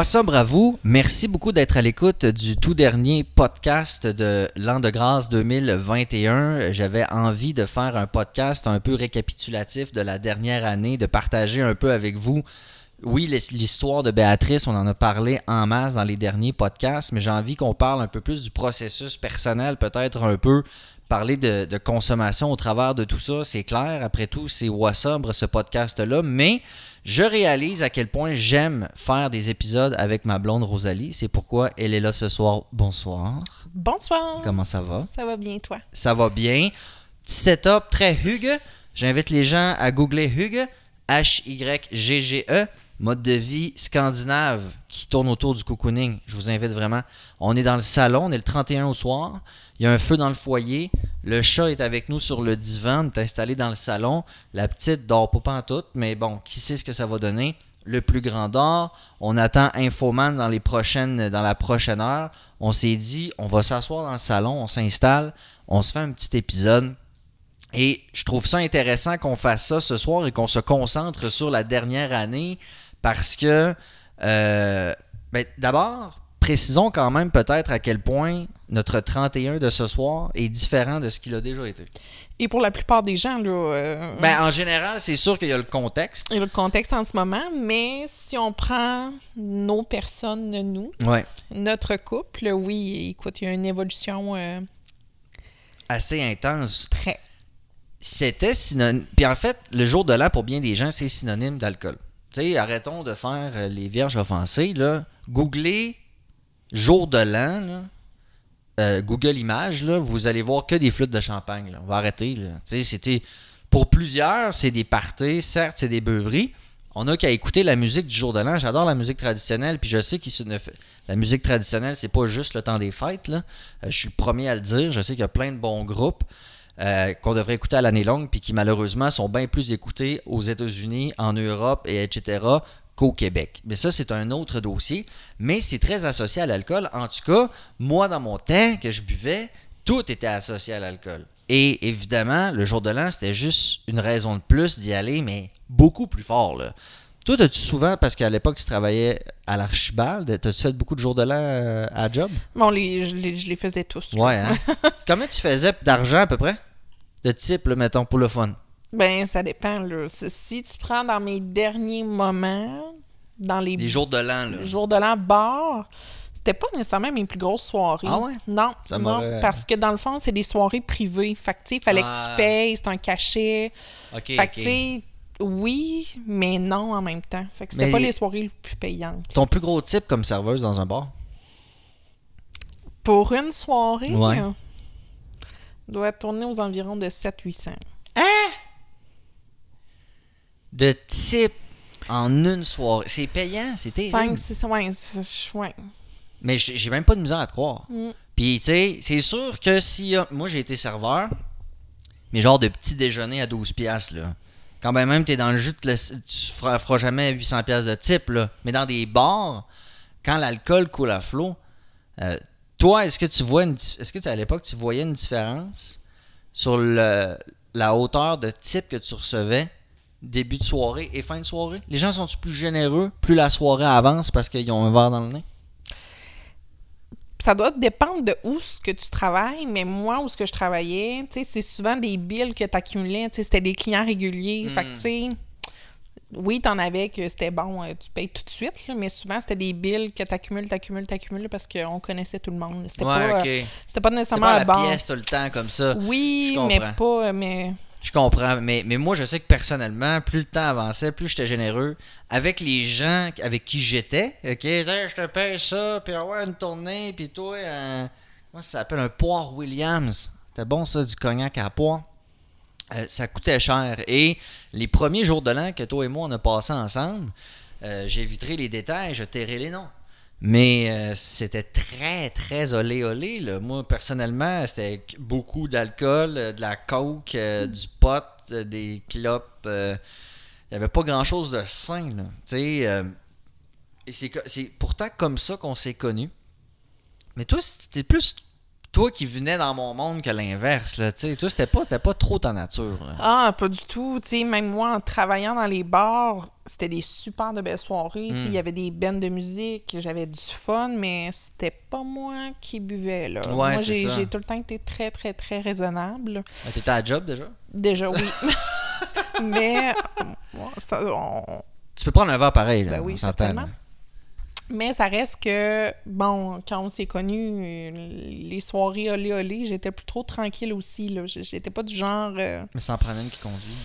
À vous? Merci beaucoup d'être à l'écoute du tout dernier podcast de l'an de grâce 2021. J'avais envie de faire un podcast un peu récapitulatif de la dernière année, de partager un peu avec vous. Oui, l'histoire de Béatrice, on en a parlé en masse dans les derniers podcasts, mais j'ai envie qu'on parle un peu plus du processus personnel, peut-être un peu parler de, consommation au travers de tout ça. C'est clair, après tout, c'est Wassobre ce podcast-là, mais je réalise à quel point j'aime faire des épisodes avec ma blonde Rosalie. C'est pourquoi elle est là ce soir. Bonsoir. Bonsoir. Comment ça va? Ça va bien, toi? Ça va bien. Petit setup très Hugue. J'invite les gens à googler Hugue. H-Y-G-G-E. Mode de vie scandinave qui tourne autour du cocooning. Je vous invite vraiment. On est dans le salon, on est le 31 au soir. Il y a un feu dans le foyer. Le chat est avec nous sur le divan, est installé dans le salon. La petite dort pas en tout, mais bon, qui sait ce que ça va donner? Le plus grand dort. On attend Infoman dans, les prochaines, dans la prochaine heure. On s'est dit, on va s'asseoir dans le salon, on s'installe, on se fait un petit épisode. Et je trouve ça intéressant qu'on fasse ça ce soir et qu'on se concentre sur la dernière année parce que, euh, ben, d'abord, précisons quand même peut-être à quel point notre 31 de ce soir est différent de ce qu'il a déjà été. Et pour la plupart des gens, là. Euh, ben, en général, c'est sûr qu'il y a le contexte. Il y a le contexte en ce moment, mais si on prend nos personnes, nous, notre couple, oui, écoute, il y a une évolution. Euh, Assez intense. Très. C'était synonyme. Puis en fait, le jour de l'an, pour bien des gens, c'est synonyme d'alcool. Sais, arrêtons de faire euh, les vierges offensées, là. Googlez jour de l'an, euh, Google Images, là, vous allez voir que des flûtes de champagne. On va arrêter. C'était, pour plusieurs, c'est des parties, certes, c'est des beuveries. On a qu'à écouter la musique du jour de l'an. J'adore la musique traditionnelle, puis je sais que la musique traditionnelle, c'est pas juste le temps des fêtes. Là. Euh, je suis le premier à le dire. Je sais qu'il y a plein de bons groupes euh, qu'on devrait écouter à l'année longue, puis qui malheureusement sont bien plus écoutés aux États-Unis, en Europe, et etc au Québec. Mais ça, c'est un autre dossier. Mais c'est très associé à l'alcool. En tout cas, moi, dans mon temps que je buvais, tout était associé à l'alcool. Et évidemment, le jour de l'an, c'était juste une raison de plus d'y aller, mais beaucoup plus fort. Là. Toi, as-tu souvent, parce qu'à l'époque, tu travaillais à l'Archibald, as-tu fait beaucoup de jours de l'an euh, à job? Bon, les, je, les, faisais tous. Ouais, hein? Comment tu faisais d'argent à peu près? De type, mettons, pour le fun? Ben, ça dépend. Là. Si tu prends dans mes derniers moments, dans les, les jours de l'an, là. jours de l'an bar, c'était pas nécessairement mes plus grosses soirées. Ah ouais? Non, non parce que dans le fond, c'est des soirées privées. Fait que, il fallait que tu ah. payes, c'est un cachet. OK, fait que, oui, mais non en même temps. Fait que c'était pas les soirées les plus payantes. Ton plus gros type comme serveuse dans un bar? Pour une soirée, ouais. Doit tourner aux environs de 700-800. Hein? de type en une soirée. C'est payant, c'était. 5, 6, ouais, Mais j'ai même pas de misère à te croire. Mm. Puis, tu sais, c'est sûr que si. Moi, j'ai été serveur, mais genre de petit déjeuner à 12 piastres, là. Quand ben même, t'es dans le jus, tu feras, feras jamais 800 pièces de type, là. Mais dans des bars, quand l'alcool coule à flot, euh, toi, est-ce que tu vois une... Est-ce que à l'époque, tu voyais une différence sur le, la hauteur de type que tu recevais début de soirée et fin de soirée? Les gens sont plus généreux plus la soirée avance parce qu'ils ont un verre dans le nez? Ça doit dépendre de où ce que tu travailles, mais moi, où ce que je travaillais, c'est souvent des billes que tu accumulais. C'était des clients réguliers. Fait que, hmm. Oui, t'en avais que c'était bon, euh, tu payes tout de suite, mais souvent, c'était des billes que t'accumules, t'accumules, t'accumules parce qu'on connaissait tout le monde. C'était pas, euh, c'était pas nécessairement pas la pièce tout le temps comme ça. Oui, mais pas... Mais je comprends, mais, mais moi, je sais que personnellement, plus le temps avançait, plus j'étais généreux. Avec les gens avec qui j'étais, OK, je te paye ça, puis avoir une tournée, puis toi, un, comment ça s'appelle, un poire Williams. C'était bon ça, du cognac à poire? Euh, ça coûtait cher. Et les premiers jours de l'an que toi et moi, on a passé ensemble, euh, j'éviterai les détails, je tairai les noms. Mais euh, c'était très, très olé olé. Là. Moi, personnellement, c'était beaucoup d'alcool, euh, de la coke, euh, du pot, des clopes. Il n'y avait pas grand-chose de sain. et c'est pourtant comme ça qu'on s'est connus. Mais toi, c'était plus toi qui venais dans mon monde que l'inverse, là, tu sais, toi, c'était pas, pas trop ta nature. là. Ah, pas du tout. Tu sais, même moi, en travaillant dans les bars, c'était des super de belles soirées. Tu sais, Hmm. Il y avait des bandes de musique, j'avais du fun, mais c'était pas moi qui buvais. Là. Ouais, moi, j'ai tout le temps été très, très, très raisonnable. Ah, T'étais à job déjà? Déjà, oui. mais, on- Tu peux prendre un verre pareil, là. Ben oui, certainement. Mais ça reste que, bon, quand on s'est connus, les soirées olé olé, j'étais plus trop tranquille aussi. là. J'étais pas du genre. euh, Mais ça en prenait une qui conduit.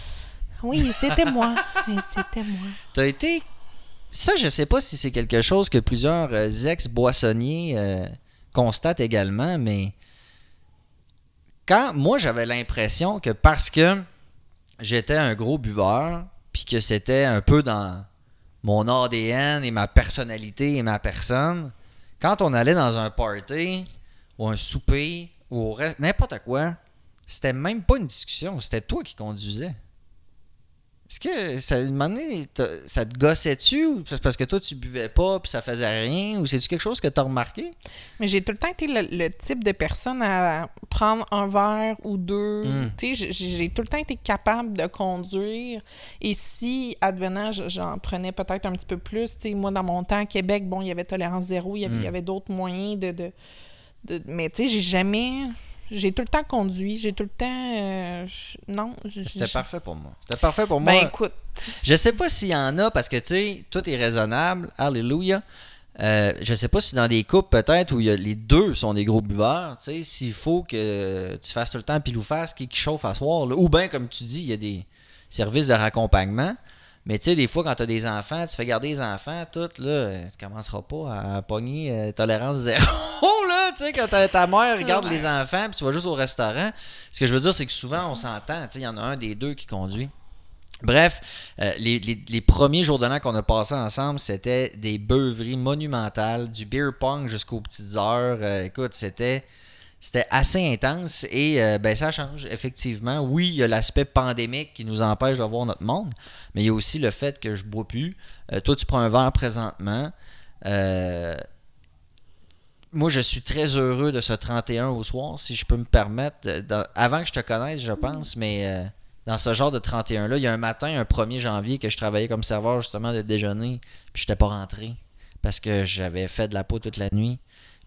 Oui, c'était moi. Mais c'était moi. T'as été. Ça, je sais pas si c'est quelque chose que plusieurs euh, ex-boissonniers euh, constatent également, mais quand moi j'avais l'impression que parce que j'étais un gros buveur, puis que c'était un peu dans mon ADN et ma personnalité et ma personne, quand on allait dans un party ou un souper ou n'importe quoi, c'était même pas une discussion, c'était toi qui conduisais. Est-ce que ça, une ça te gossait-tu ou c'est parce que toi tu buvais pas puis ça faisait rien ou c'est-tu quelque chose que t'as remarqué? Mais j'ai tout le temps été le, le type de personne à prendre un verre ou deux. Mm. Tu sais, j'ai- tout le temps été capable de conduire. Et si, advenant, je- j'en prenais peut-être un petit peu plus, tu sais, moi, dans mon temps à Québec, bon, il y avait tolérance zéro, il y avait, Mm. avait d'autres moyens de, de, de- Mais tu sais, j'ai jamais... J'ai tout le temps conduit, j'ai tout le temps... euh, non. C'était parfait pour moi. C'était parfait pour moi. Ben écoute... Je sais pas s'il y en a parce que tu sais, tout est raisonnable. Alléluia. Euh, je sais pas si dans des couples peut-être où y a, les deux sont des gros buveurs, tu sais, s'il faut que tu fasses tout le temps pile ou face qui, qui chauffe à soir, là. ou bien comme tu dis, il y a des services de raccompagnement. Mais tu sais, des fois, quand tu as des enfants, tu fais garder les enfants, tout, là, tu commenceras pas à pogner euh, tolérance zéro, tu sais, quand ta, ta mère regarde Ouais. les enfants, puis tu vas juste au restaurant. Ce que je veux dire, c'est que souvent, on s'entend, tu sais, il y en a un des deux qui conduit. Bref, euh, les, les- les premiers jours de l'an qu'on a passés ensemble, c'était des beuveries monumentales, du beer pong jusqu'aux petites heures. Euh, écoute, c'était c'était assez intense et euh, ben ça change effectivement. Oui, il y a l'aspect pandémique qui nous empêche de voir notre monde, mais il y a aussi le fait que je bois plus. Euh, toi, tu prends un verre présentement. Euh, moi, je suis très heureux de ce 31 au soir, si je peux me permettre. Euh, avant que je te connaisse, je pense, mais euh, dans ce genre de 31-là, il y a un matin, un 1er janvier, que je travaillais comme serveur justement de déjeuner, puis je n'étais pas rentré parce que j'avais fait de la peau toute la nuit,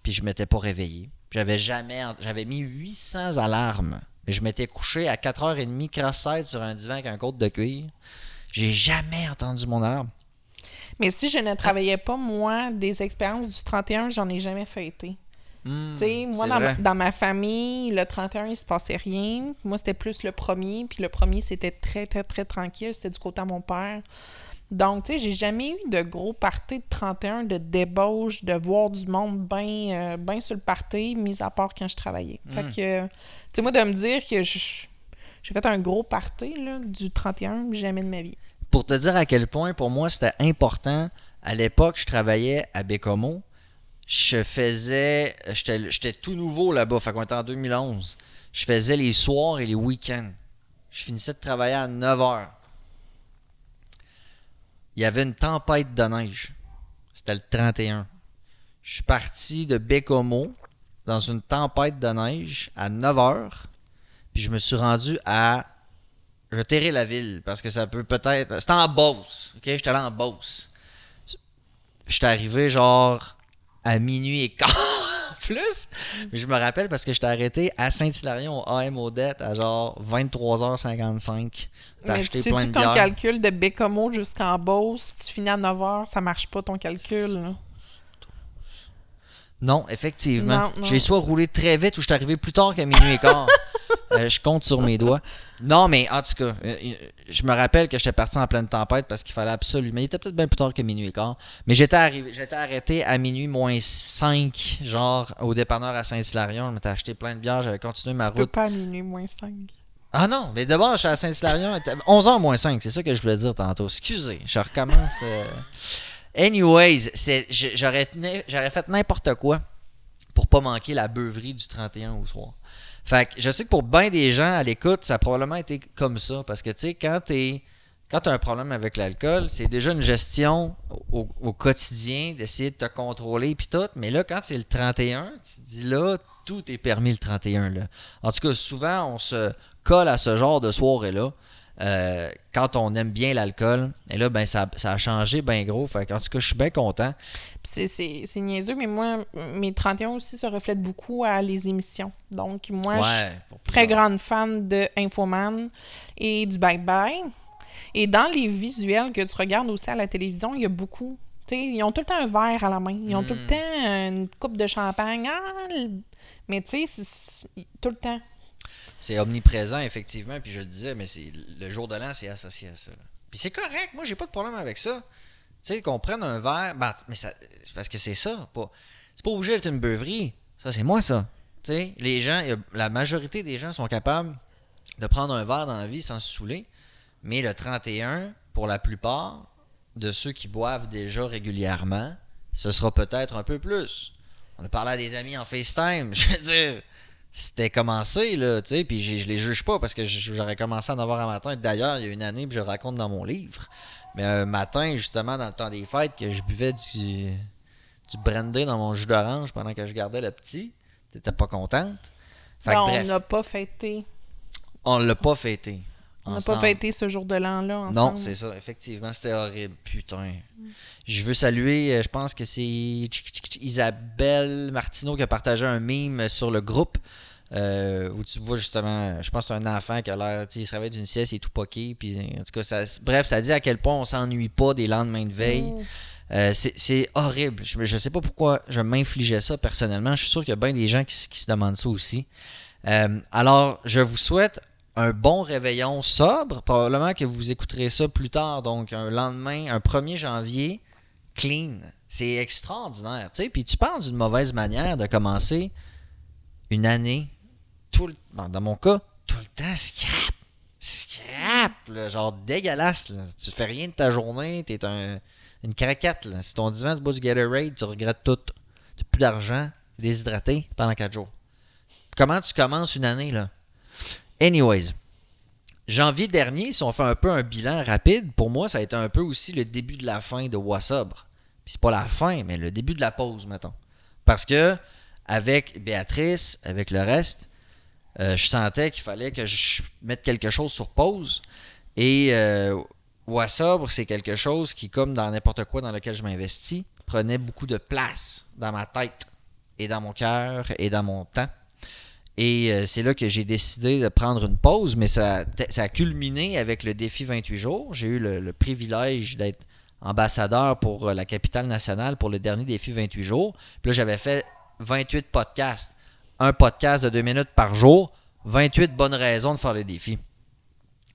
puis je m'étais pas réveillé. J'avais jamais. J'avais mis 800 alarmes, mais je m'étais couché à 4h30 cross-side sur un divan avec un côte de cuir. J'ai jamais entendu mon alarme. Mais si je ne travaillais pas, moi, des expériences du 31, j'en ai jamais fait été. Hmm, Tu sais, moi, dans ma, vrai. dans ma famille, le 31, il se passait rien. Moi, c'était plus le premier. Puis le premier, c'était très, très, très tranquille. C'était du côté à mon père. Donc, tu sais, j'ai jamais eu de gros party de 31, de débauche, de voir du monde bien ben sur le party, mis à part quand je travaillais. Fait Mm. que, tu sais, moi, de me dire que j'ai fait un gros party là, du 31, jamais de ma vie. Pour te dire à quel point pour moi c'était important, à l'époque, je travaillais à Bécomo. Je faisais. J'étais tout nouveau là-bas, fait qu'on était en 2011. Je faisais les soirs et les week-ends. Je finissais de travailler à 9 h. Il y avait une tempête de neige. C'était le 31. Je suis parti de Bécomo dans une tempête de neige à 9 h. Puis je me suis rendu à je tairai la ville parce que ça peut peut-être. C'était en Beauce. OK? J'étais allé en Beauce. J'étais arrivé genre à minuit et quart plus. Mais je me rappelle parce que j'étais arrêté à Saint-Hilarion au AM Odette à genre 23h55. T'as Mais acheté tu plein sais, de ton bières. calcul de Bécomo jusqu'en Beauce, si tu finis à 9 h, ça marche pas ton calcul. là. Non, effectivement. Non, non. J'ai soit roulé très vite ou je suis arrivé plus tard qu'à minuit et quart. Euh, je compte sur mes doigts. Non, mais en tout cas, euh, euh, je me rappelle que j'étais parti en pleine tempête parce qu'il fallait absolument. Il était peut-être bien plus tard que minuit et quart. Mais j'étais arrivé, j'étais arrêté à minuit moins 5, genre au dépanneur à Saint-Hilarion. Je m'étais acheté plein de bières, j'avais continué ma Tu peux route. pas à minuit moins 5. Ah non, mais d'abord, je suis à Saint-Hilarion. 11h moins 5, c'est ça que je voulais dire tantôt. Excusez, je recommence. euh. Anyways, j'aurais fait n'importe quoi pour pas manquer la beuverie du 31 au soir. Fait que je sais que pour bien des gens à l'écoute, ça a probablement été comme ça. Parce que tu sais, quand t'es quand tu as un problème avec l'alcool, c'est déjà une gestion au, au quotidien d'essayer de te contrôler puis tout. Mais là, quand c'est le 31, tu te dis là, tout est permis le 31. Là. En tout cas, souvent, on se colle à ce genre de soirée-là. Euh, quand on aime bien l'alcool, et là, ben, ça, ça a changé bien gros. Fait en tout cas, je suis bien content. C'est- niaiseux, mais moi, mes 31 aussi se reflètent beaucoup à les émissions. Donc, moi, je suis très grande fan de Infoman et du Bye Bye. Et dans les visuels que tu regardes aussi à la télévision, il y a beaucoup. Ils ont tout le temps un verre à la main. Ils ont tout le Hmm. temps une coupe de champagne. Ah, le- Mais tu sais, tout le temps. C'est omniprésent, effectivement. Puis je le disais, mais c'est le jour de l'an, c'est associé à ça. Puis c'est correct. Moi, j'ai pas de problème avec ça. Tu sais, qu'on prenne un verre. ben, mais c'est parce que c'est ça. Pas, c'est pas obligé d'être une beuverie. Ça, c'est moi, ça. Tu sais, les gens, la majorité des gens sont capables de prendre un verre dans la vie sans se saouler. Mais le 31, pour la plupart de ceux qui boivent déjà régulièrement, ce sera peut-être un peu plus. On a parlé à des amis en FaceTime. Je veux dire, c'était commencé, là, tu sais, puis je je les juge pas parce que j'aurais commencé à 9h à matin. D'ailleurs, il y a une année, puis je le raconte dans mon livre. Mais un matin, justement, dans le temps des fêtes, que je buvais du, du brandy dans mon jus d'orange pendant que je gardais le petit, t'étais pas contente. Fait que Ben, on n'a pas fêté. on l'a pas fêté. On n'a pas fêté ce jour de l'an-là. Non, c'est ça, effectivement, c'était horrible, putain. Je veux saluer, euh, je pense que c'est Isabelle Martineau qui a partagé un meme sur le groupe euh, où tu vois justement, je pense que c'est un enfant qui a l'air, tu sais, il se réveille d'une sieste, il est tout poqué, puis en tout cas, ça, bref, ça dit à quel point on s'ennuie pas des lendemains de veille. Mm. Euh, c'est horrible. Je, je sais pas pourquoi je m'infligeais ça personnellement. Je suis sûr qu'il y a bien des gens qui, se demandent ça aussi. Euh, alors, je vous souhaite un bon réveillon sobre. Probablement que vous écouterez ça plus tard, donc un lendemain, un 1er janvier, clean. C'est extraordinaire. tu sais. Puis tu parles d'une mauvaise manière de commencer une année, dans, mon cas, tout le temps scrap. Scrap, genre dégueulasse. Là. Tu fais rien de ta journée, t'es un, une craquette. Si ton divan, tu bois du Gatorade, tu regrettes tout. Tu n'as plus d'argent, t'es déshydraté pendant 4 jours. Comment tu commences une année, là? Anyways, janvier dernier, si on fait un peu un bilan rapide, pour moi, ça a été un peu aussi le début de la fin de Wassobre. Puis c'est pas la fin, mais le début de la pause, mettons. Parce que, avec Béatrice, avec le reste, euh, je sentais qu'il fallait que je mette quelque chose sur pause. Et euh, c'est quelque chose qui, comme dans n'importe quoi dans lequel je m'investis, prenait beaucoup de place dans ma tête et dans mon cœur et dans mon temps. Et euh, c'est là que j'ai décidé de prendre une pause, mais ça, ça a culminé avec le défi 28 jours. J'ai eu le, le privilège d'être ambassadeur pour euh, la capitale nationale pour le dernier défi 28 jours. Puis là, j'avais fait 28 podcasts. Un podcast de deux minutes par jour. 28 bonnes raisons de faire le défi.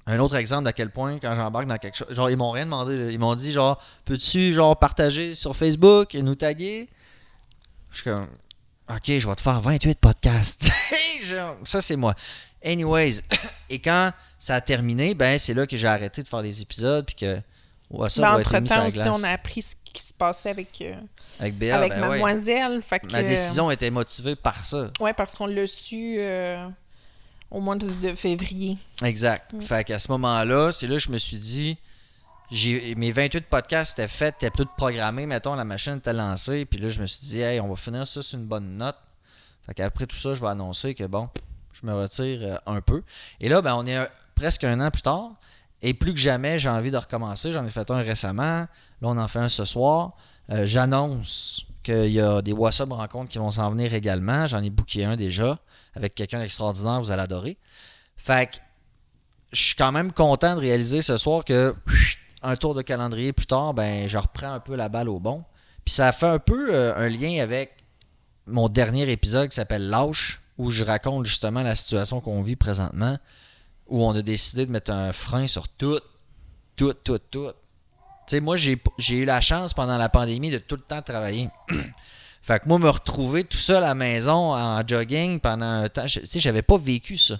Un autre exemple d'à quel point, quand j'embarque dans quelque chose, genre, ils m'ont rien demandé. là. Ils m'ont dit, genre, peux-tu, genre, partager sur Facebook et nous taguer? Je suis comme, ok, je vais te faire 28 podcasts. Ça, c'est moi. Anyways, et quand ça a terminé, ben, c'est là que j'ai arrêté de faire des épisodes, puis que, ouais, ça Ben, va être mis sur aussi, on a appris ce qui se passait avec, euh, Avec Béa, avec ben ouais. Mademoiselle. Fait que, Ma décision était motivée par ça. Ouais, parce qu'on l'a su euh, au mois de, février. Exact. Fait qu'à ce moment-là, c'est là que je me suis dit, j'ai mes 28 podcasts étaient faits, étaient tout programmés, mettons, la machine était lancée, puis là, je me suis dit, hey, on va finir ça sur une bonne note. Fait qu'après tout ça, je vais annoncer que bon, je me retire euh, un peu. Et là, ben, on est euh, presque un an plus tard, et plus que jamais, j'ai envie de recommencer. J'en ai fait un récemment, là, on en fait un ce soir. Euh, J'annonce qu'il y a des WhatsApp rencontres qui vont s'en venir également. J'en ai booké un déjà, avec quelqu'un d'extraordinaire, vous allez adorer. Fait que je suis quand même content de réaliser ce soir que un tour de calendrier plus tard, ben je reprends un peu la balle au bon. Puis ça fait un peu euh, un lien avec mon dernier épisode qui s'appelle Lâche, où je raconte justement la situation qu'on vit présentement, où on a décidé de mettre un frein sur tout, tout, tout, tout. Tu sais, moi, j'ai eu la chance pendant la pandémie de tout le temps travailler. fait que moi, me retrouver tout seul à la maison en jogging pendant un temps, tu sais, j'avais pas vécu ça.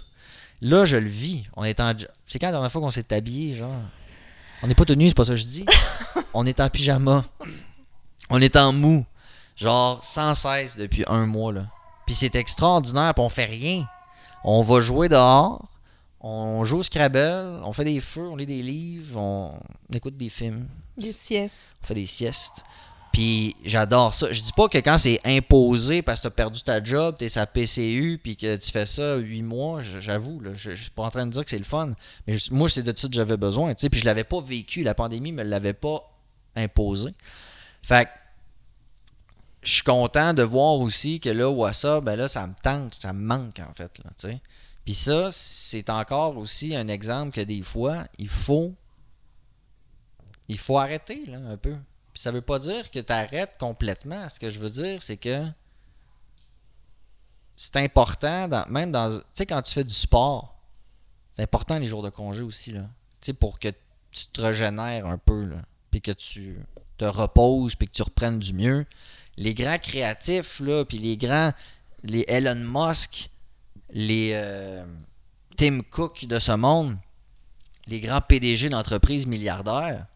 Là, je le vis. On est en. C'est quand la dernière fois qu'on s'est habillé, genre? On n'est pas tenu, c'est pas ça que je dis. On est en pyjama. On est en mou. Genre sans cesse depuis un mois là. Puis c'est extraordinaire, puis on fait rien. On va jouer dehors. On joue au Scrabble, on fait des feux, on lit des livres, on écoute des films, Des siestes. on fait des siestes. Puis j'adore ça. Je dis pas que quand c'est imposé parce que tu as perdu ta job, tu es sa PCU, puis que tu fais ça huit mois, j'avoue, je, je suis pas en train de dire que c'est le fun. Mais je- moi, c'est de ça que j'avais besoin. tu sais, Puis je l'avais pas vécu. La pandémie me l'avait pas imposé. Fait que je suis content de voir aussi que là, WhatsApp, ben là, ça me tente, ça me manque en fait. Là, tu sais. Puis ça, c'est encore aussi un exemple que des fois, il faut. Il faut arrêter là, un peu. Puis ça veut pas dire que tu arrêtes complètement. Ce que je veux dire, c'est que c'est important, même dans. Tu sais, quand tu fais du sport, c'est important les jours de congé aussi, là. Tu sais, pour que tu te régénères un peu. Puis que tu te reposes, puis que tu reprennes du mieux. Les grands créatifs, là, puis les grands. Les Elon Musk, les euh, Tim Cook de ce monde, les grands PDG d'entreprises milliardaires,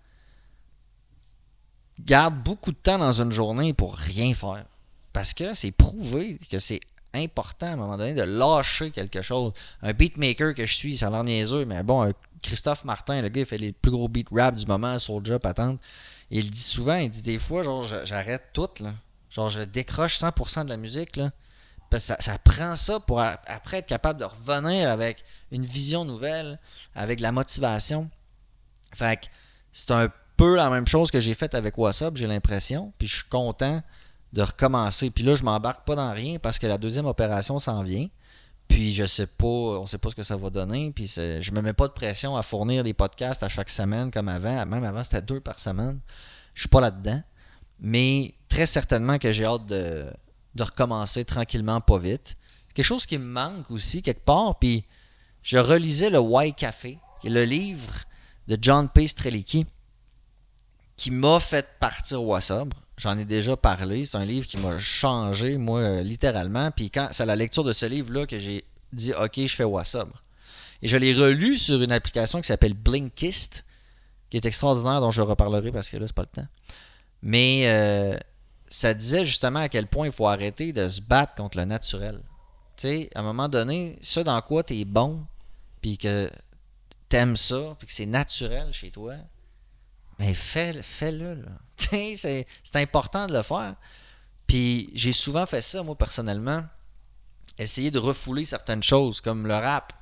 gardent beaucoup de temps dans une journée pour rien faire. Parce que c'est prouvé que c'est important à un moment donné de lâcher quelque chose. Un beatmaker que je suis, ça a l'air mais bon, Christophe Martin, le gars, il fait les plus gros beat rap du moment, Soulja, patente. Il dit souvent, il dit des fois, genre, j'arrête tout, là. Genre, je décroche 100% de la musique. Ça, ça prend ça pour après être capable de revenir avec une vision nouvelle, avec de la motivation. Fait c'est un peu la même chose que j'ai fait avec WhatsApp, j'ai l'impression. Puis je suis content de recommencer. Puis là, je m'embarque pas dans rien parce que la deuxième opération s'en vient. Puis je sais pas, on sait pas ce que ça va donner. Puis je me mets pas de pression à fournir des podcasts à chaque semaine comme avant. Même avant, c'était deux par semaine. Je suis pas là-dedans. Mais très certainement que j'ai hâte de, de recommencer tranquillement, pas vite. Quelque chose qui me manque aussi quelque part. Puis je relisais le Why Café, qui est le livre de John P. Strelicki, qui m'a fait partir au sobre. J'en ai déjà parlé. C'est un livre qui m'a changé, moi, littéralement. Puis quand c'est à la lecture de ce livre-là que j'ai dit OK, je fais sobre. Et je l'ai relu sur une application qui s'appelle Blinkist, qui est extraordinaire, dont je reparlerai parce que là, c'est pas le temps. Mais euh, ça disait justement à quel point il faut arrêter de se battre contre le naturel. Tu sais, à un moment donné, ce dans quoi tu es bon, puis que t'aimes ça, puis que c'est naturel chez toi, mais fais, fais-le. Là. Tu sais, c'est, c'est important de le faire. Puis j'ai souvent fait ça, moi, personnellement. Essayer de refouler certaines choses, comme le rap.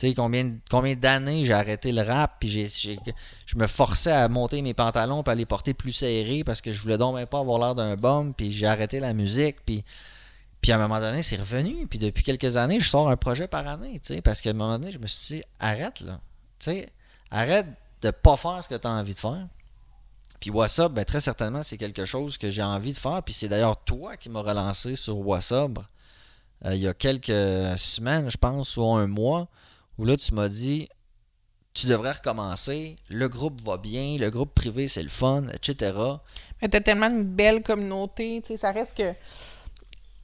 Sais, combien, d'années j'ai arrêté le rap, puis je me forçais à monter mes pantalons, puis à les porter plus serrés, parce que je voulais donc même pas avoir l'air d'un bum, puis j'ai arrêté la musique, puis... Puis à un moment donné, c'est revenu. Puis depuis quelques années, je sors un projet par année, parce qu'à un moment donné, je me suis dit, arrête, là. Arrête de pas faire ce que tu as envie de faire. Puis WhatsApp, ben, très certainement, c'est quelque chose que j'ai envie de faire. Puis c'est d'ailleurs toi qui m'as relancé sur WhatsApp euh, il y a quelques semaines, je pense, ou un mois, où là, tu m'as dit, tu devrais recommencer, le groupe va bien, le groupe privé, c'est le fun, etc. Mais t'as tellement une belle communauté, tu sais, ça reste que...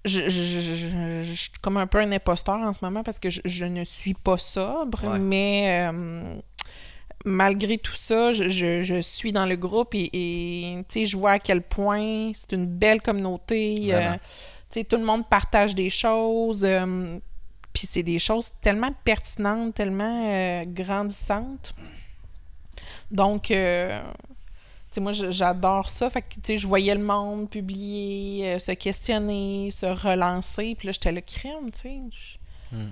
Je, je, je, je- je suis comme un peu un imposteur en ce moment parce que je, je ne suis pas sobre, Ouais. mais euh, malgré tout ça, je, je, je suis dans le groupe et, et, tu sais, je vois à quel point c'est une belle communauté. Euh, tu sais, tout le monde partage des choses. euh, puis c'est des choses tellement pertinentes, tellement euh, grandissantes. Donc, euh, tu sais, moi, je- j'adore ça. Fait que, tu sais, je voyais le monde publier, euh, se questionner, se relancer. Puis là, j'étais le crème, tu sais. Je- Hmm.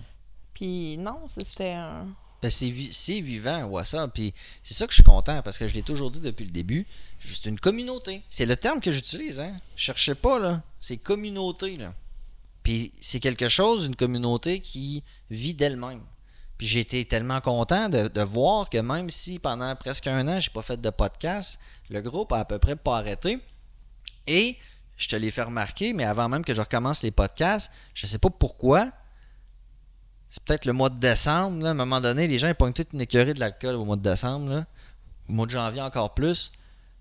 Puis non, c'était un... Ben, c'est, vi- vivant, WhatsApp. Puis c'est ça que je suis content parce que je l'ai toujours dit depuis le début. C'est une communauté. C'est le terme que j'utilise. Hein. Cherchez pas, là. C'est communauté, là. Puis c'est quelque chose, une communauté qui vit d'elle-même. Puis j'ai été tellement content de, voir que même si pendant presque un an, j'ai pas fait de podcast, le groupe a à peu près pas arrêté. Et je te l'ai fait remarquer, mais avant même que je recommence les podcasts, je sais pas pourquoi, c'est peut-être le mois de décembre. là, à un moment donné, les gens ils pognent toute une écurie de l'alcool au mois de décembre. Au mois de janvier encore plus.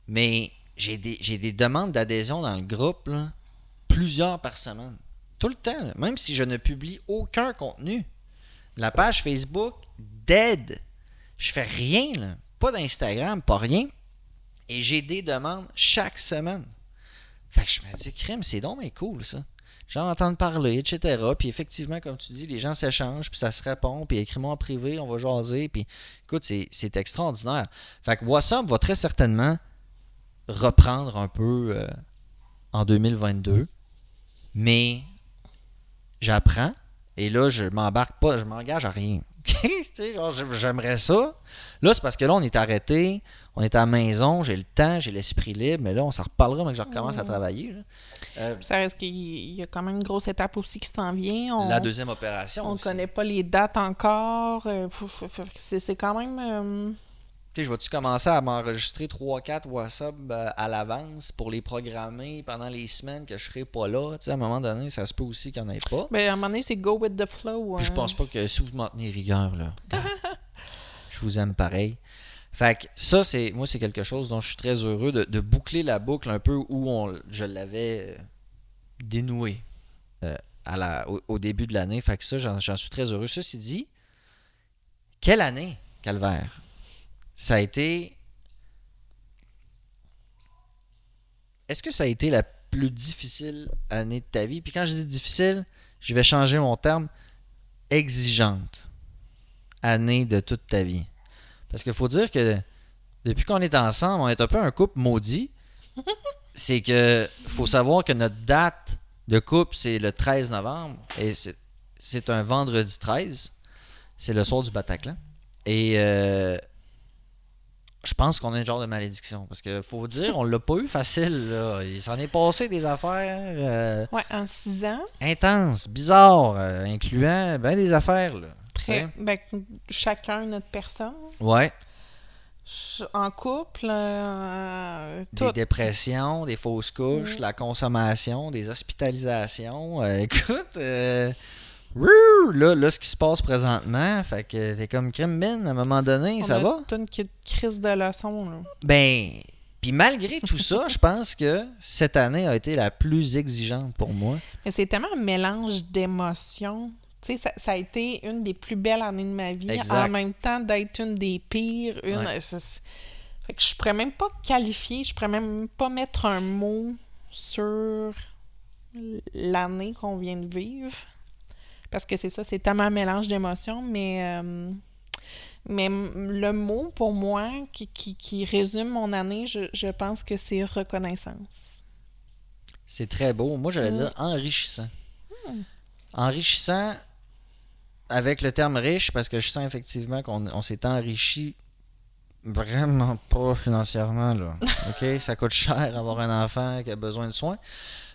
Mais j'ai des, des demandes d'adhésion dans le groupe. plusieurs par semaine. Tout le temps. même si je ne publie aucun contenu. La page Facebook, dead. Je fais rien. Là, pas d'Instagram, pas rien. Et j'ai des demandes chaque semaine. Fait que je me dis, crème, c'est donc mais cool ça. j'en entends parler, etc. Puis effectivement, comme tu dis, les gens s'échangent, puis ça se répond, puis écris-moi en privé, on va jaser, puis écoute, c'est, c'est extraordinaire. Fait que WhatsApp va très certainement reprendre un peu euh, en 2022, mais j'apprends, et là, je m'embarque pas, je m'engage à rien. J'aimerais ça. Là, c'est parce que là, on est arrêté, on est à la maison, j'ai le temps, j'ai l'esprit libre, mais là, on s'en reparlera, mais que je recommence à travailler. là. Euh, Ça reste qu'il y a quand même une grosse étape aussi qui s'en vient. On, la deuxième opération. on aussi. connaît pas les dates encore. euh, C'est quand même. euh, je vais-tu commencer à m'enregistrer 3-4 WhatsApp euh, à l'avance pour les programmer pendant les semaines que je serai pas là? Tu sais, à un moment donné, ça se peut aussi qu'il n'y en ait pas. ben, à un moment donné, c'est go with the flow. Puis je hein. pense pas que si vous m'en tenez rigueur, là, je vous aime pareil. Fait que ça, c'est moi, c'est quelque chose dont je suis très heureux de, de boucler la boucle un peu où on, je l'avais euh, dénoué euh, à la, au, au début de l'année. Fait que ça, j'en j'en suis très heureux. Ceci dit, quelle année, Calvaire? Ça a été. Est-ce que ça a été la plus difficile année de ta vie? Puis quand je dis difficile, je vais changer mon terme exigeante année de toute ta vie. Parce qu'il faut dire que depuis qu'on est ensemble, on est un peu un couple maudit. C'est que faut savoir que notre date de couple, c'est le 13 novembre. Et c'est- c'est un vendredi 13. C'est le soir du Bataclan. Et euh, je pense qu'on a un genre de malédiction. Parce que faut dire, on l'a pas eu facile. Là. Il s'en est passé des affaires. euh, Ouais, en six ans. intense, bizarre, euh, incluant ben des affaires. Là, Très, ben, chacun notre personne. Ouais. En couple, euh, Des dépressions, des fausses couches, Mm. la consommation, des hospitalisations. Écoute, là, là, ce qui se passe présentement, fait que t'es comme crime mine à un moment donné, On ça a va? toute une crise de leçons. Là. Ben, puis malgré tout ça, je pense que cette année a été la plus exigeante pour moi. Mais c'est tellement un mélange d'émotions. Tu sais, ça, ça a été une des plus belles années de ma vie, Exact. en même temps d'être une des pires. Une, Ouais. fait que je pourrais même pas qualifier, je pourrais même pas mettre un mot sur l'année qu'on vient de vivre. Parce que c'est ça, c'est tellement un mélange d'émotions, mais, euh, mais le mot pour moi qui, qui, qui résume mon année, je, je pense que c'est reconnaissance. C'est très beau. Moi, j'allais Mm. dire enrichissant. Enrichissant avec le terme riche, parce que je sens effectivement qu'on on s'est enrichi vraiment pas financièrement. Là. OK? Ça coûte cher avoir un enfant qui a besoin de soins.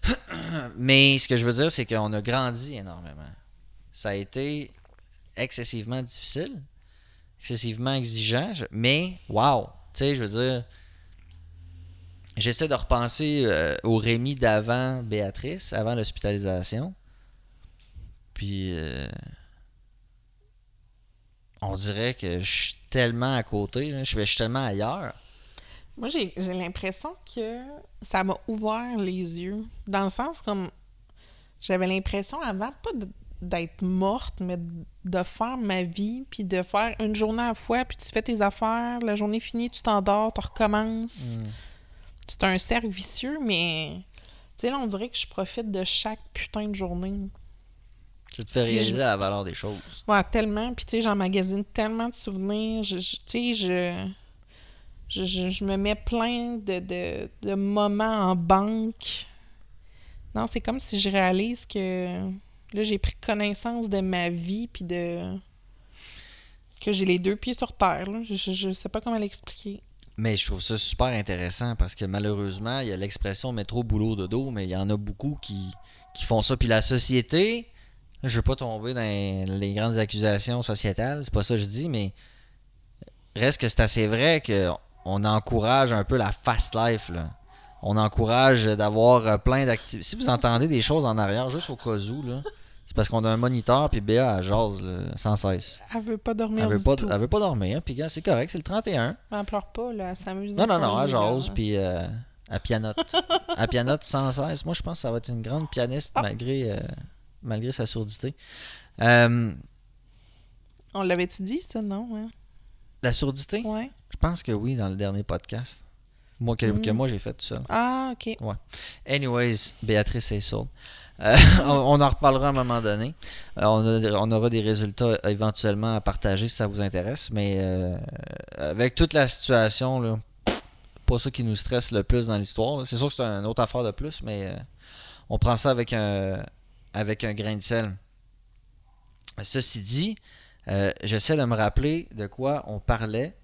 Mais ce que je veux dire, c'est qu'on a grandi énormément. Ça a été excessivement difficile, excessivement exigeant, mais wow! Tu sais, je veux dire, J'essaie de repenser euh, au Rémi d'avant Béatrice, avant l'hospitalisation. Puis, euh, on dirait que je suis tellement à côté, je suis tellement ailleurs. Moi, j'ai l'impression que ça m'a ouvert les yeux. Dans le sens comme j'avais l'impression avant, pas de- d'être morte, mais de faire ma vie, puis de faire une journée à la fois, puis tu fais tes affaires, la journée finie, tu t'endors, tu recommences. Mm. C'est un cercle vicieux, mais tu sais, là, on dirait que je profite de chaque putain de journée. Ça te fait Si réaliser je- la valeur des choses. Ouais, tellement. Puis, tu sais, j'emmagasine tellement de souvenirs. Je, je- tu sais, je, je, je, je me mets plein de, de, de moments en banque. Non, c'est comme si je réalise que là, j'ai pris connaissance de ma vie, puis de. que j'ai les deux pieds sur terre. Là. Je, je, sais pas comment l'expliquer. Mais je trouve ça super intéressant parce que malheureusement, il y a l'expression métro, boulot, dodo, mais il y en a beaucoup qui, qui font ça. Puis la société, je veux pas tomber dans les grandes accusations sociétales, c'est pas ça que je dis, mais reste que c'est assez vrai que on encourage un peu la fast life. Là. On encourage d'avoir euh, plein d'activités. Si vous entendez des choses en arrière, juste au cas où, là, c'est parce qu'on a un moniteur, puis Béa, elle jase là, sans cesse. Elle veut pas dormir Elle veut du pas, tout. elle veut pas dormir, puis gars, c'est correct, c'est le 31. Elle pleure pas, là. Elle s'amuse Non, non, non, elle jase, puis euh, elle pianote. elle pianote sans cesse. Moi, je pense que ça va être une grande pianiste Ah. malgré, euh, malgré sa sourdité. Euh, On l'avait-tu dit, ça, non? Hein? la sourdité, Ouais. je pense que oui, dans le dernier podcast. Moi, que, Mm. que moi, j'ai fait tout ça. Ah, OK. Anyways, Béatrice est sourde. Euh, on, on en reparlera à un moment donné. Euh, on, a- on aura des résultats éventuellement à partager si ça vous intéresse. Mais euh, avec toute la situation, là, pas ça qui nous stresse le plus dans l'histoire. C'est sûr que c'est une autre affaire de plus, mais on prend ça avec un, avec un grain de sel. Ceci dit, j'essaie de me rappeler de quoi on parlait.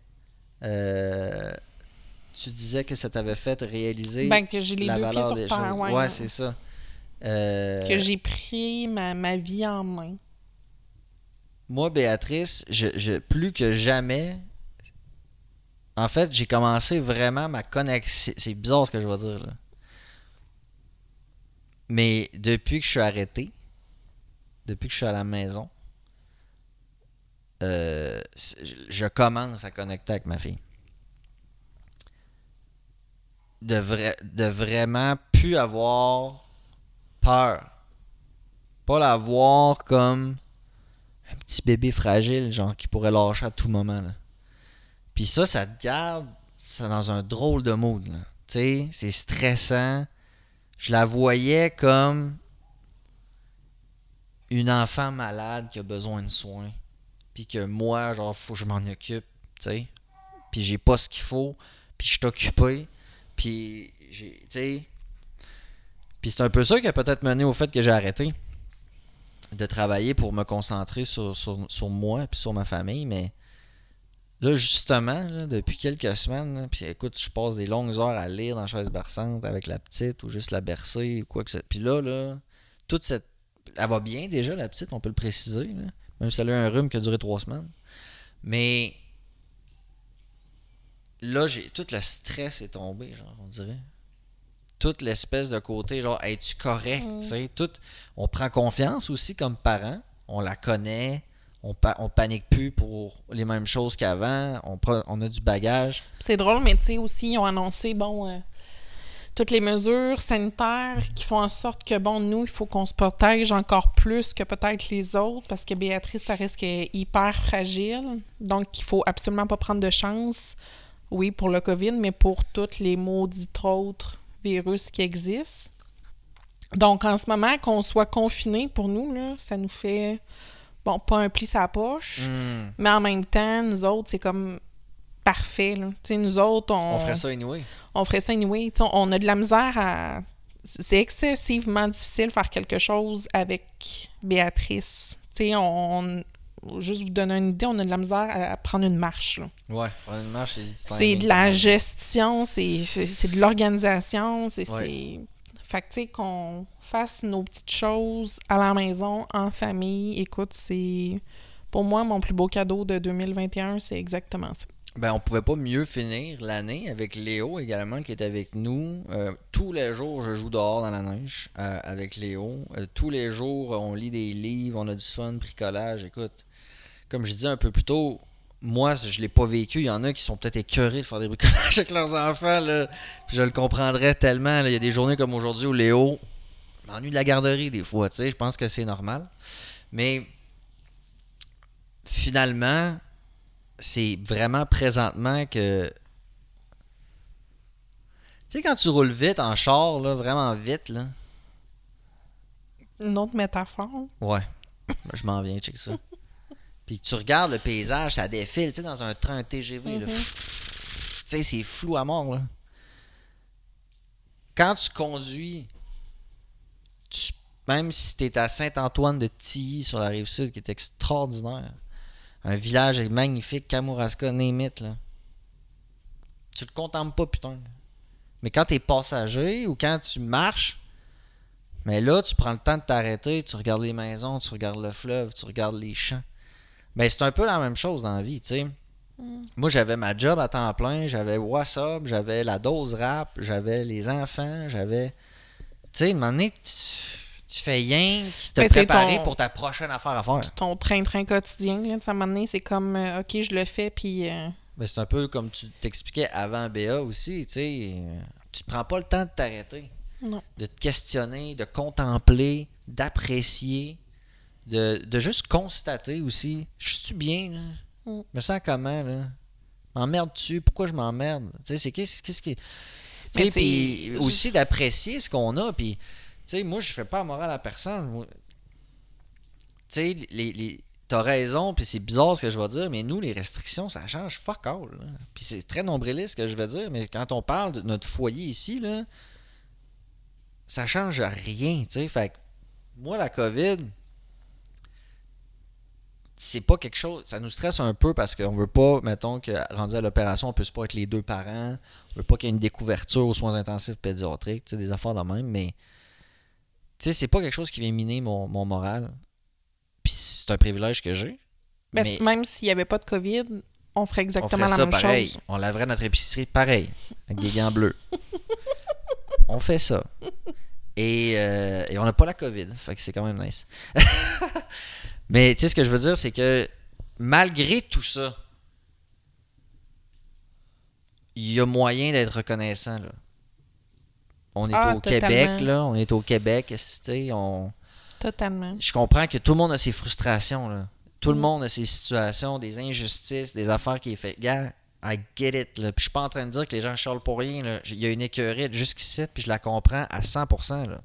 Tu disais que ça t'avait fait réaliser Ben, que j'ai les la deux valeur sur des terre. choses. Ouais, c'est ça. Euh, Que j'ai pris ma, ma vie en main. moi, Béatrice, je, je- plus que jamais, en fait, j'ai commencé vraiment ma connexion. C'est bizarre ce que je vais dire, là. Mais depuis que je suis arrêté, depuis que je suis à la maison, euh, je commence à connecter avec ma fille. De, vrai, de vraiment plus avoir peur. Pas la voir comme un petit bébé fragile, genre, qui pourrait lâcher à tout moment. Là. Puis ça, ça te garde ça dans un drôle de mood. Tu sais, c'est stressant. Je la voyais comme une enfant malade qui a besoin de soins. Puis que moi, genre, faut que je m'en occupe. Tu sais. Puis j'ai pas ce qu'il faut. Puis je suis. Puis j'ai. Tu sais. Puis c'est un peu ça qui a peut-être mené au fait que j'ai arrêté de travailler pour me concentrer sur, moi puis sur ma famille, mais là, justement, depuis quelques semaines, puis écoute, je passe des longues heures à lire dans la chaise berçante avec la petite ou juste la bercer ou quoi que ce Puis là, là, toute cette. Elle va bien déjà, la petite, on peut le préciser, même si elle a eu un rhume qui a duré trois semaines. Mais là, j'ai tout le stress est tombé, genre, on dirait. Toute l'espèce de côté, genre, es-tu correct, Mm. tu sais, tout. On prend confiance aussi comme parents, on la connaît, on, pa- on panique plus pour les mêmes choses qu'avant, on, on a du bagage. C'est drôle, mais tu sais, aussi, ils ont annoncé, bon, euh, toutes les mesures sanitaires qui font en sorte que, bon, nous, il faut qu'on se protège encore plus que peut-être les autres parce que Béatrice, ça est hyper fragile. Donc, il faut absolument pas prendre de chance, oui, pour le COVID, mais pour toutes les maudits autres virus qui existent. Donc, en ce moment, qu'on soit confiné pour nous, là, ça nous fait, bon, pas un pli sa poche. Hmm, Mais en même temps, nous autres, c'est comme parfait. Là. Tu sais, nous autres, on, On ferait ça anyway. on ferait ça anyway. Tu sais, on a de la misère à. C'est excessivement difficile de faire quelque chose avec Béatrice. Tu sais, on- Juste vous donner une idée, on a de la misère à, à prendre une marche. là. Ouais, prendre une marche, c'est C'est de la gestion, c'est de l'organisation, c'est. Ouais. Fait que, tu sais, qu'on fasse nos petites choses à la maison, en famille, écoute, c'est. Pour moi, mon plus beau cadeau de 2021, c'est exactement ça. Ben, on pouvait pas mieux finir l'année avec Léo également qui est avec nous. Euh, tous les jours, je joue dehors dans la neige euh, avec Léo. Euh, tous les jours, on lit des livres, on a du fun, bricolage. Écoute, comme je disais un peu plus tôt, moi, je l'ai pas vécu. Il y en a qui sont peut-être écœurés de faire des bricolages avec leurs enfants. Là. Puis je le comprendrais tellement. là. Il y a des journées comme aujourd'hui où Léo m'ennuie de la garderie des fois. Tu sais, je pense que c'est normal. Mais finalement, c'est vraiment présentement que. Tu sais, quand tu roules vite en char, là, vraiment vite, là. Une autre métaphore. Ouais. Ben, je m'en viens, check ça. Puis tu regardes le paysage, ça défile, tu sais, dans un train TGV. Mhm. Tu sais, c'est flou à mort, là. Quand tu conduis, tu- même si tu es à Saint-Antoine de Tilly sur la rive sud, qui est extraordinaire, un village magnifique, Kamouraska, name it, là. Tu te contemples pas, putain. Mais quand t'es passager ou quand tu marches, mais là, tu prends le temps de t'arrêter, tu regardes les maisons, tu regardes le fleuve, tu regardes les champs. Mais c'est un peu la même chose dans la vie, tu sais. Moi, j'avais ma job à temps plein, j'avais WhatsApp, j'avais la dose rap, j'avais les enfants, j'avais. Tu sais, à un moment donné, tu, tu fais rien qui te préparer ton- pour ta prochaine affaire à faire. Ton train-train quotidien, là, à un moment donné, c'est comme, euh, OK, je le fais, puis... euh, Ben, c'est un peu comme tu t'expliquais avant BA aussi, tu sais. euh, Tu prends pas le temps de t'arrêter. Non. De te questionner, de contempler, d'apprécier, de, de juste constater aussi. Je suis bien, là? Mm. Je me sens comment, là? M'emmerde-tu? Pourquoi je m'emmerde? Tu sais, c'est qu'est-ce qu'est-ce qui. Tu sais, puis aussi d'apprécier ce qu'on a, puis. Tu sais, moi, je fais pas la morale à personne. Tu sais, les, les, t'as raison, puis c'est bizarre ce que je vais dire, mais nous, les restrictions, ça change fuck all. là. Puis c'est très nombriliste ce que je vais dire, mais quand on parle de notre foyer ici, là, ça change rien, tu sais. Fait que moi, la COVID, c'est pas quelque chose. Ça nous stresse un peu parce qu'on veut pas, mettons, que rendu à l'opération, on puisse pas être les deux parents. On veut pas qu'il y ait une découverture aux soins intensifs pédiatriques, des affaires de même, mais. Tu sais, c'est pas quelque chose qui vient miner mon, mon moral. Puis c'est un privilège que j'ai. Mais, Mais- même s'il n'y avait pas de COVID, on ferait On exactement ferait la ça même pareil. chose. On laverait notre épicerie pareil, avec des gants bleus. on fait ça. Et, euh, et on n'a pas la COVID, fait que c'est quand même nice. Mais tu sais, ce que je veux dire, c'est que malgré tout ça, il y a moyen d'être reconnaissant. Là. On est Ah, au totalement. Québec, là. On est au Québec, on... Totalement. Je comprends que tout le monde a ses frustrations. Là. Tout le Mm. monde a ses situations, des injustices, des affaires qui est fait. Gars, I get it. Là. Puis je suis pas en train de dire que les gens chialent pour rien. là. Il y a une écœurite jusqu'ici, puis je la comprends à 100%. Là.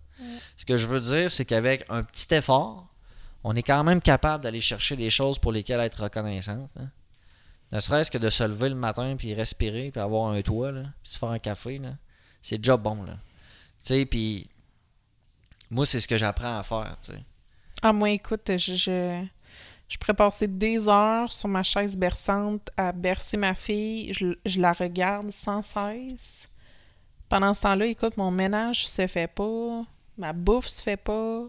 Ce que je veux dire, c'est qu'avec un petit effort, on est quand même capable d'aller chercher des choses pour lesquelles être reconnaissante. hein. Ne serait-ce que de se lever le matin, puis respirer, puis avoir un toit, là, puis se faire un café. C'est déjà bon. Là. Tu sais, puis moi, c'est ce que j'apprends à faire. Ah, moi, écoute, je, je, je pourrais passer des heures sur ma chaise berçante à bercer ma fille. Je, je la regarde sans cesse. Pendant ce temps-là, écoute, mon ménage se fait pas, ma bouffe se fait pas.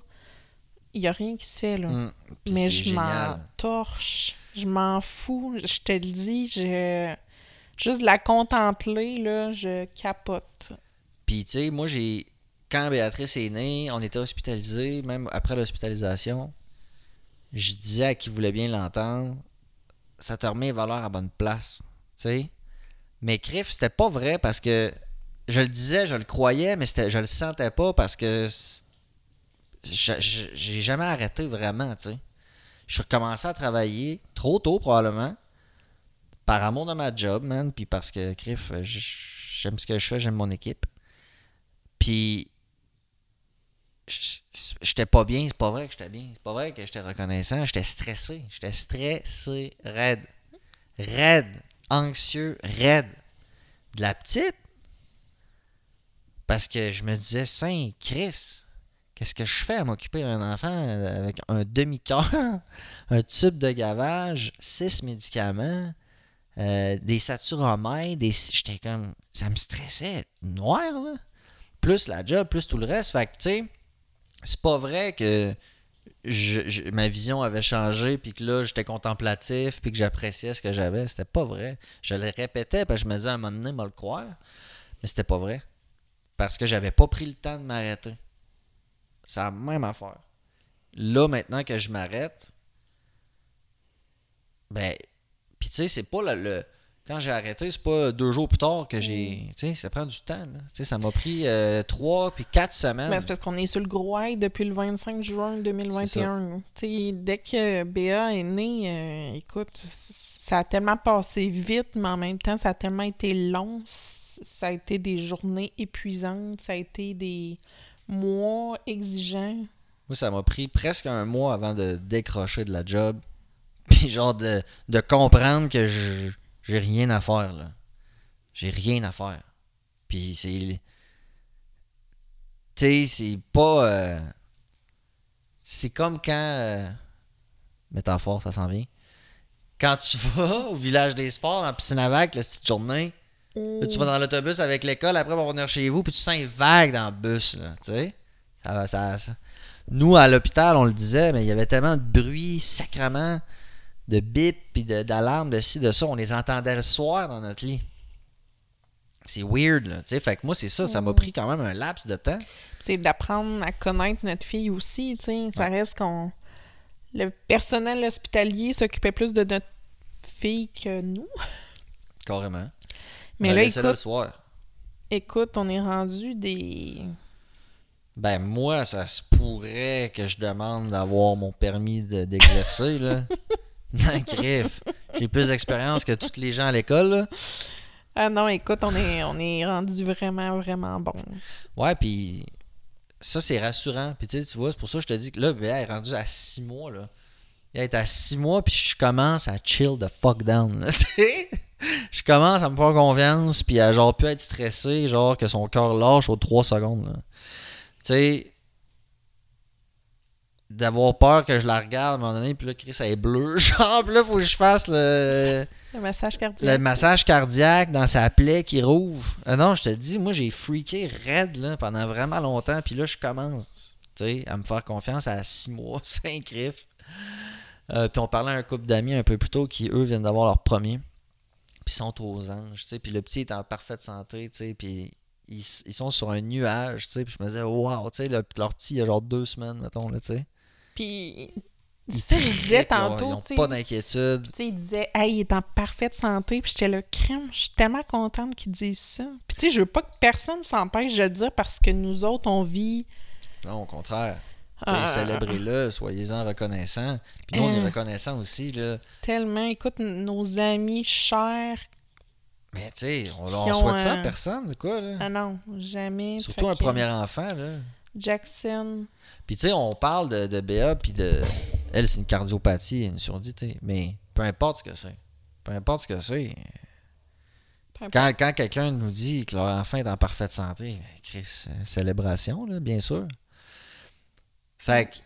Il y a rien qui se fait, là. Mm. Mais je m'en torche. Je m'en fous. Je te le dis, je... Juste de la contempler, là, je capote. Puis, tu sais, moi, j'ai. Quand Béatrice est née, on était hospitalisé, même après l'hospitalisation. Je disais à qui voulait bien l'entendre, ça te remet les valeurs à bonne place. Tu sais? Mais Criff, c'était pas vrai parce que je le disais, je le croyais, mais je le sentais pas parce que j'ai jamais arrêté vraiment, tu sais. Je suis recommencé à travailler trop tôt probablement par amour de ma job, man, puis parce que Criff, j- j'aime ce que je fais, j'aime mon équipe. Puis j'étais pas bien, c'est pas vrai que j'étais bien, c'est pas vrai que j'étais reconnaissant, j'étais stressé, j'étais stressé, raide, raide, anxieux, raide. De la petite, parce que je me disais, Saint Chris, qu'est-ce que je fais à m'occuper d'un enfant avec un demi-cœur, un tube de gavage, six médicaments, euh, des saturomètres, des... j'étais comme, ça me stressait, noir, là. Plus la job, plus tout le reste. Fait que, tu sais, c'est pas vrai que je- je- ma vision avait changé, puis que là, j'étais contemplatif, puis que j'appréciais ce que j'avais. C'était pas vrai. Je le répétais, parce que je me disais à un moment donné, m'a le croire. Mais c'était pas vrai. Parce que j'avais pas pris le temps de m'arrêter. C'est la même affaire. Là, maintenant que je m'arrête, ben, puis tu sais, c'est pas le, le- Quand j'ai arrêté, c'est pas deux jours plus tard que j'ai. Tu sais, ça prend du temps. là. Tu sais, ça m'a pris euh, trois puis quatre semaines. Ben, c'est parce qu'on est sur le gros high depuis le 25 juin 2021. Tu sais, dès que Béa est née, euh, écoute, ça a tellement passé vite, mais en même temps, ça a tellement été long. Ça a été des journées épuisantes, ça a été des mois exigeants. Moi, ça m'a pris presque un mois avant de décrocher de la job. Puis genre de, de comprendre que j'ai rien à faire là. J'ai rien à faire. Puis c'est tu sais, c'est pas euh, c'est comme quand euh, métaphore, ça s'en vient. Quand tu vas au village des sports en piscine à vagues, la petite journée, là, tu vas dans l'autobus avec l'école, après on va revenir chez vous, puis tu sens une vague dans le bus là, tu sais. Ça, va- ça, ça- Nous, à l'hôpital, on le disait, mais il y avait tellement de bruit, sacrement, de bip, puis de- d'alarme, de, ci, de ça. On les entendait le soir dans notre lit. C'est weird, là. Tu sais, fait que moi, c'est ça. Ça m'a pris quand même un laps de temps. c'est d'apprendre à connaître notre fille aussi, tu sais. Ça reste qu'on... Le personnel hospitalier s'occupait plus de notre fille que nous. Carrément. Mais On là, écoute, le soir. écoute, on est rendu des... Ben, moi, ça se pourrait que je demande d'avoir mon permis de- d'exercer, là. Non, griffe. J'ai plus d'expérience que tous les gens à l'école, là. Ah non, écoute, on est, on est rendu vraiment, vraiment bon. Ouais, puis ça, c'est rassurant. Puis tu sais, tu vois, c'est pour ça que je te dis que là, BA est rendu à 6 mois, là. Il est à 6 mois, puis je commence à chill the fuck down, là. Je commence à me faire confiance, puis à genre plus être stressé, genre que son cœur lâche aux 3 secondes. Tu sais, d'avoir peur que je la regarde à un moment donné, puis là, Chris, elle est bleue. Genre, puis là, faut que je fasse le, Le massage le cardiaque. massage cardiaque dans sa plaie qui rouvre. Ah non, je te le dis, moi, j'ai freaké raide là, pendant vraiment longtemps, puis là, je commence tu sais, à me faire confiance à 6 mois, 5 griffes. Euh, puis on parlait à un couple d'amis un peu plus tôt qui, eux, viennent d'avoir leur premier. Puis ils sont aux anges, tu sais. Puis le petit est en parfaite santé, tu sais. Puis ils, ils sont sur un nuage, tu sais. Puis je me disais, waouh, tu sais, le- leur petit, il y a genre deux semaines, mettons, là, tu sais. Puis, Ils ça, je disais tantôt, Ils ont tu sais. pas d'inquiétude. Tu sais, il disait, hey, il est en parfaite santé. Puis j'étais là, crème, je suis tellement contente qu'il dise ça. Puis tu sais, je veux pas que personne s'empêche de le dire parce que nous autres, on vit. Non, au contraire. Ah. Célébrez-le, soyez-en reconnaissants. Puis nous, on est Euh. reconnaissants aussi, là. Tellement, écoute, nos amis chers. Mais tu sais, on, on souhaite ça à personne, quoi, là? Ah non, jamais. Surtout un premier enfant, là. Jackson. Puis tu sais, on parle de, de BA, puis de... Elle, c'est une cardiopathie, une surdité. Mais peu importe ce que c'est. Peu importe ce que c'est. Quand, quand quelqu'un nous dit que leur enfant est en parfaite santé, ben, Chris, euh, célébration, là, bien sûr. Fait que,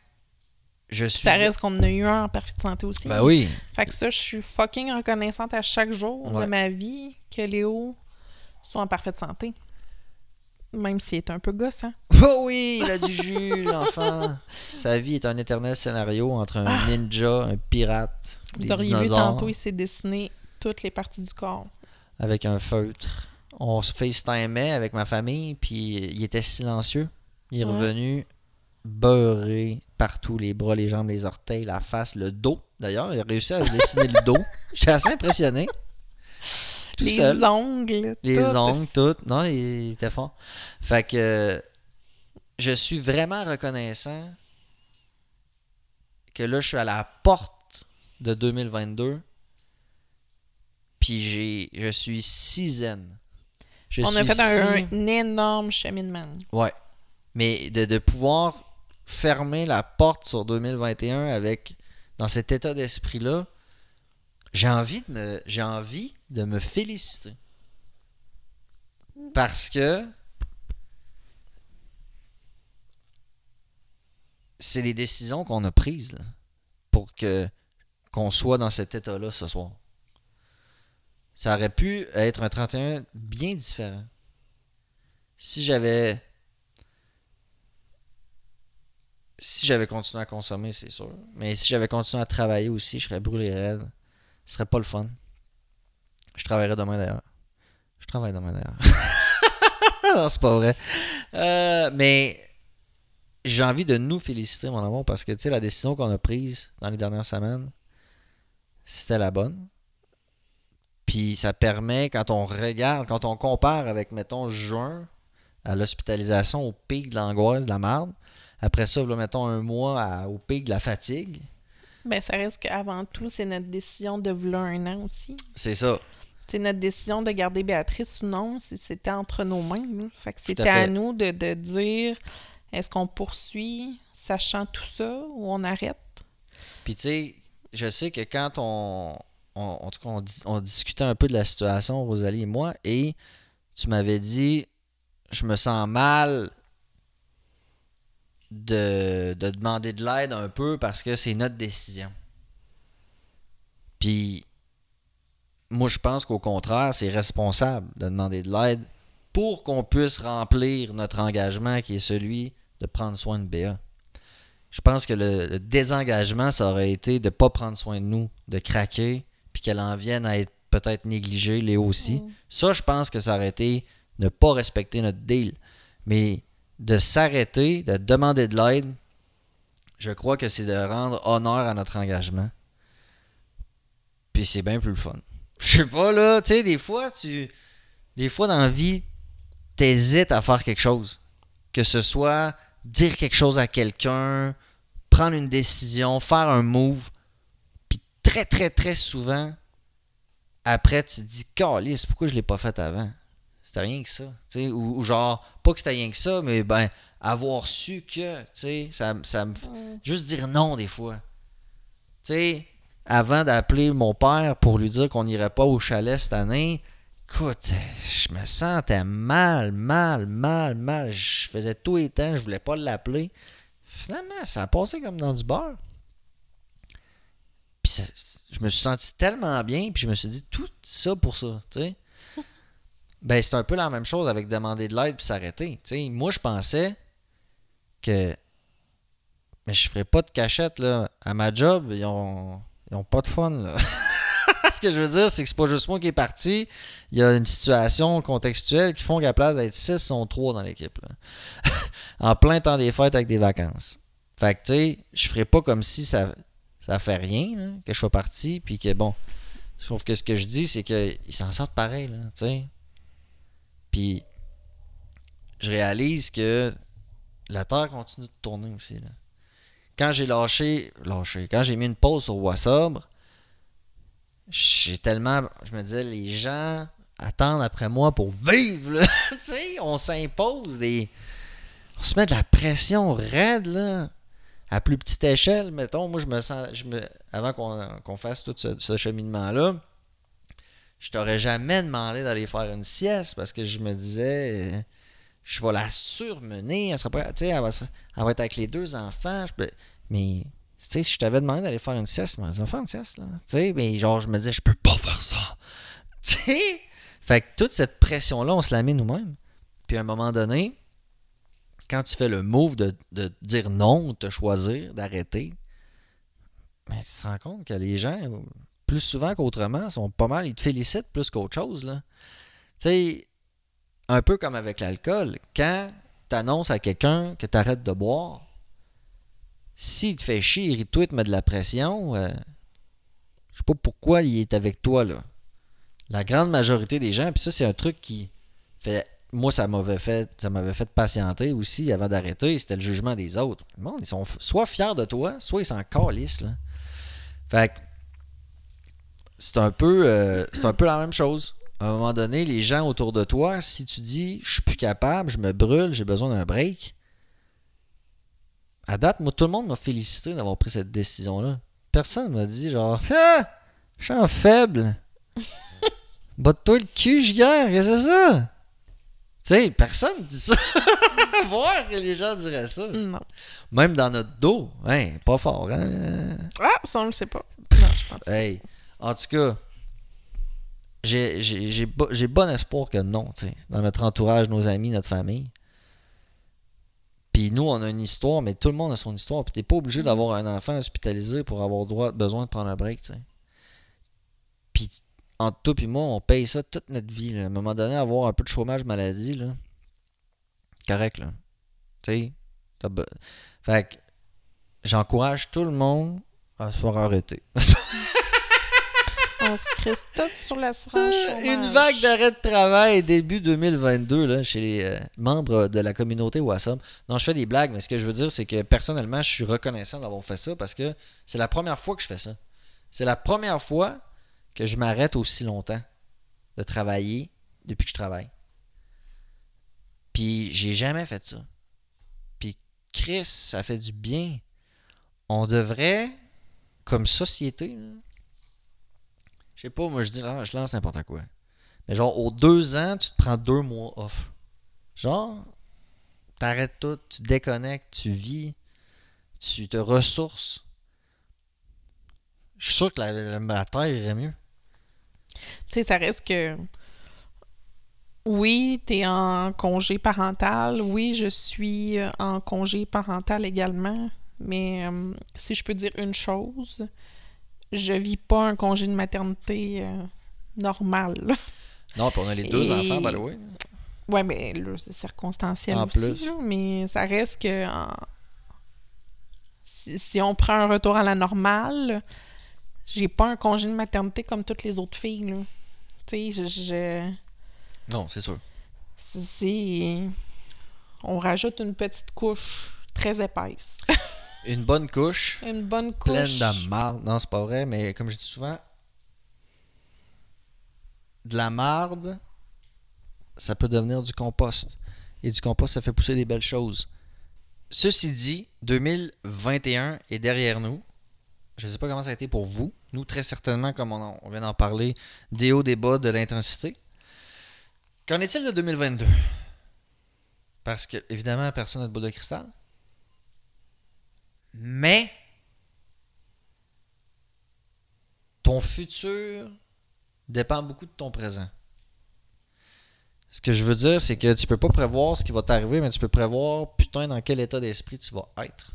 je suis... Ça reste qu'on en a eu un en parfaite santé aussi. Ben oui. Fait que ça, je suis fucking reconnaissante à chaque jour Ouais. de ma vie que Léo soit en parfaite santé. Même s'il est un peu gosse, hein. Oh oui, il a du jus, l'enfant. Sa vie est un éternel scénario entre un ninja, un pirate, des Vous auriez vu tantôt, il s'est dessiné toutes les parties du corps. avec un feutre. On se FaceTimait avec ma famille, puis il était silencieux. Il est Ouais. revenu beurré partout, les bras, les jambes, les orteils, la face, le dos. D'ailleurs, il a réussi à se dessiner le dos. J'étais assez impressionné. Tout les seul. ongles. Les tout. ongles, tout. Non, il était fort. Fait que je suis vraiment reconnaissant que là, je suis à la porte de 2022. Puis j'ai, je suis si zen. Je On a fait un, si- un énorme cheminement. Ouais. Mais de, de pouvoir fermer la porte sur 2021 avec dans cet état d'esprit-là, j'ai envie de me j'ai envie de me féliciter. Parce que c'est les décisions qu'on a prises là, pour que qu'on soit dans cet état-là ce soir. Ça aurait pu être un 31 bien différent. Si j'avais si j'avais continué à consommer, c'est sûr. Mais si j'avais continué à travailler aussi, je serais brûlé raide. Ce serait pas le fun. Je travaillerais demain d'ailleurs. Je travaille demain d'ailleurs. non, c'est pas vrai. Euh, mais j'ai envie de nous féliciter, mon amour, parce que tu sais, la décision qu'on a prise dans les dernières semaines, c'était la bonne. Puis ça permet, quand on regarde, quand on compare avec, mettons, juin, à l'hospitalisation, au pic de l'angoisse, de la marde, après ça, là, mettons un mois à- au pic de la fatigue, Ben, ça reste qu'avant tout, c'est notre décision de vouloir un an aussi. c'est ça. C'est notre décision de garder Béatrice ou non, c'était entre nos mains. là. Fait que c'était à, nous de, de dire est-ce qu'on poursuit, sachant tout ça, ou on arrête? Puis tu sais, je sais que quand on, on- en tout cas, on discutait un peu de la situation, Rosalie et moi, et tu m'avais dit, je me sens mal de, de demander de l'aide un peu parce que c'est notre décision. Puis, moi, je pense qu'au contraire, c'est responsable de demander de l'aide pour qu'on puisse remplir notre engagement qui est celui de prendre soin de Béa. Je pense que le, le désengagement, ça aurait été de ne pas prendre soin de nous, de craquer, puis qu'elle en vienne à être peut-être négligée, Léo aussi. Ça, je pense que ça aurait été ne pas respecter notre deal. Mais de s'arrêter, de demander de l'aide, je crois que c'est de rendre honneur à notre engagement. Puis c'est bien plus le fun. Je sais pas, là, tu sais, des fois, tu. Des fois, dans la vie, t'hésites à faire quelque chose. Que ce soit dire quelque chose à quelqu'un, prendre une décision, faire un move. Puis très, très, très souvent, après, tu te dis, Calice, pourquoi je l'ai pas fait avant? C'était rien que ça. Ou, ou genre, pas que c'était rien que ça, mais ben, avoir su que, tu sais, ça, ça me. Juste dire non des fois. Tu sais, avant d'appeler mon père pour lui dire qu'on n'irait pas au chalet cette année, écoute, je me sentais mal, mal, mal, mal. Je faisais tout et temps, je voulais pas l'appeler. Finalement, ça a passé comme dans du beurre. Puis ça- je me suis senti tellement bien, puis je me suis dit tout ça pour ça, tu sais. Ben, c'est un peu la même chose avec demander de l'aide puis s'arrêter. Moi, je pensais que. Mais je ferais pas de cachette, là. À ma job, ils ont, ils ont pas de fun, là. Ce que je veux dire, c'est que c'est pas juste moi qui est parti. Il y a une situation contextuelle qui font qu'à la place d'être 6, ils sont 3 dans l'équipe, en plein temps des fêtes avec des vacances. Fait que, tu sais, je ferais pas comme si ça, ça fait rien, que je sois parti, puis que, bon. Sauf que ce que je dis, c'est qu'ils s'en sortent pareil, là, tu sais. Puis, je réalise que la Terre continue de tourner aussi, là. Quand j'ai lâché, lâché, quand j'ai mis une pause sur Wassabre, j'ai tellement, je me disais, les gens attendent après moi pour vivre, tu sais, on s'impose des, on se met de la pression raide, là. À plus petite échelle, mettons, moi, je me sens, je me, avant qu'on fasse tout ce, ce cheminement-là, je t'aurais jamais demandé d'aller faire une sieste parce que je me disais, je vais la surmener, elle, sera pas, elle, va, elle va être avec les deux enfants, mais si je t'avais demandé d'aller faire une sieste, mais faire une sieste, là. Mais genre, je me disais, je peux pas faire ça. Tu? Fait que toute cette pression-là, on se la met nous-mêmes. Puis à un moment donné, quand tu fais le move de, de dire non, de te choisir, d'arrêter, mais tu te rends compte que les gens, plus souvent qu'autrement, sont pas mal, ils te félicitent plus qu'autre chose. Tu sais, un peu comme avec l'alcool, quand tu annonces à quelqu'un que tu arrêtes de boire, s'il te fait chier, il te met de la pression, euh, je sais pas pourquoi il est avec toi, là. La grande majorité des gens, puis ça, c'est un truc qui fait. Moi, ça m'avait fait, ça m'avait fait patienter aussi avant d'arrêter, c'était le jugement des autres. Le monde, ils sont soit fiers de toi, soit ils s'en calissent. Fait que c'est un peu euh, c'est un peu la même chose. À un moment donné, les gens autour de toi, si tu dis je suis plus capable, je me brûle, j'ai besoin d'un break, à date, moi, tout le monde m'a félicité d'avoir pris cette décision-là. Personne m'a dit genre Ah! Je suis en faible. Botte-toi le cul, Giguère, qu'est-ce que c'est ça? Tu sais, personne dit ça. Voir que les gens diraient ça. Non. Même dans notre dos. Hein, pas fort, hein? Ah, ça, on le sait pas. Non, je pense. Hey, en tout cas, j'ai- j'ai j'ai bo- j'ai bon espoir que non, dans notre entourage, nos amis, notre famille. Puis nous, on a une histoire, mais tout le monde a son histoire. Puis t'es pas obligé d'avoir un enfant hospitalisé pour avoir droit, besoin de prendre un break, tu sais. Puis entre toi et moi, on paye ça toute notre vie. À un moment donné, avoir un peu de chômage maladie, là, correct, là. Tu sais, fait que j'encourage tout le monde à se faire arrêter. On se crisse tout sur l'assurance. Une vague d'arrêt de travail début 2022 là, chez les euh, membres de la communauté WhatsApp. Non, je fais des blagues, mais ce que je veux dire, c'est que personnellement, je suis reconnaissant d'avoir fait ça parce que c'est la première fois que je fais ça. C'est la première fois que je m'arrête aussi longtemps de travailler depuis que je travaille. Puis j'ai jamais fait ça. Puis Chris, ça fait du bien. On devrait, comme société, là, sais pas, moi je dis, là, je lance n'importe quoi. Mais genre, aux deux ans, tu te prends deux mois off. Genre, t'arrêtes tout, tu déconnectes, tu vis, tu te ressources. Je suis sûr que la, Terre irait mieux. Tu sais, ça reste que. Oui, tu es en congé parental. Oui, je suis en congé parental également. Mais euh, si je peux dire une chose, je vis pas un congé de maternité euh, normal. Non, puis on a les deux Et- enfants, by the way. Ouais, mais là, c'est circonstanciel En aussi. plus. là, mais ça reste que en- si, si on prend un retour à la normale, j'ai pas un congé de maternité comme toutes les autres filles. là. Tu sais, je, je- Non, c'est sûr. c'est. On rajoute une petite couche très épaisse. Une bonne couche, une bonne couche. pleine de marde. Non, c'est pas vrai, mais comme je dis souvent, de la marde ça peut devenir du compost. Et du compost, ça fait pousser des belles choses. Ceci dit, 2021 est derrière nous. Je ne sais pas comment ça a été pour vous. Nous, très certainement, comme on, on vient d'en parler, des hauts, des bas, de l'intensité. Qu'en est-il de 2022? Parce que, évidemment, personne n'a de bout de cristal. Mais, ton futur dépend beaucoup de ton présent. Ce que je veux dire, c'est que tu peux pas prévoir ce qui va t'arriver, mais tu peux prévoir, putain, dans quel état d'esprit tu vas être.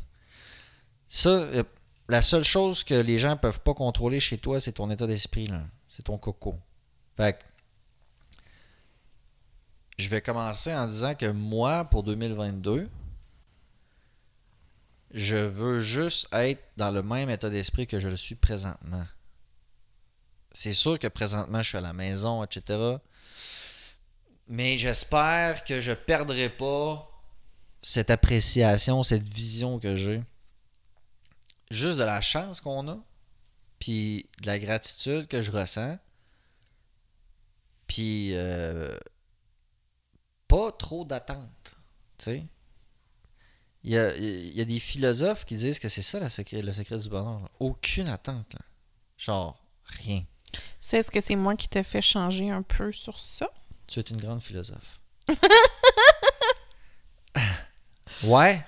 Ça, euh, la seule chose que les gens peuvent pas contrôler chez toi, c'est ton état d'esprit. C'est ton coco. Fait je vais commencer en disant que moi, pour 2022, je veux juste être dans le même état d'esprit que je le suis présentement. C'est sûr que présentement, je suis à la maison, etc. Mais j'espère que je perdrai pas cette appréciation, cette vision que j'ai. Juste de la chance qu'on a, puis de la gratitude que je ressens. Puis euh, pas trop d'attente. Tu sais? Il y a, il y a des philosophes qui disent que c'est ça la secret, le secret du bonheur. là. Aucune attente. là. Genre, rien. C'est est-ce que c'est moi qui t'ai fait changer un peu sur ça? Tu es une grande philosophe. ouais.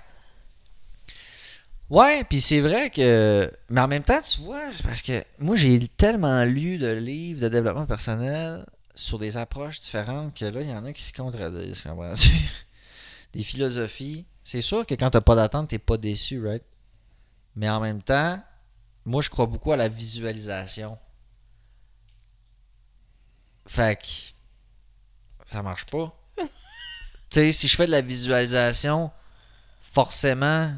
Ouais, puis c'est vrai que. Mais en même temps, tu vois, c'est parce que moi, j'ai tellement lu de livres de développement personnel sur des approches différentes que là, il y en a qui se contredisent, comprends-tu? Des philosophies. C'est sûr que quand t'as pas d'attente, t'es pas déçu, right? Mais en même temps, moi, je crois beaucoup à la visualisation. Fait que. Ça marche pas. tu sais, si je fais de la visualisation, forcément,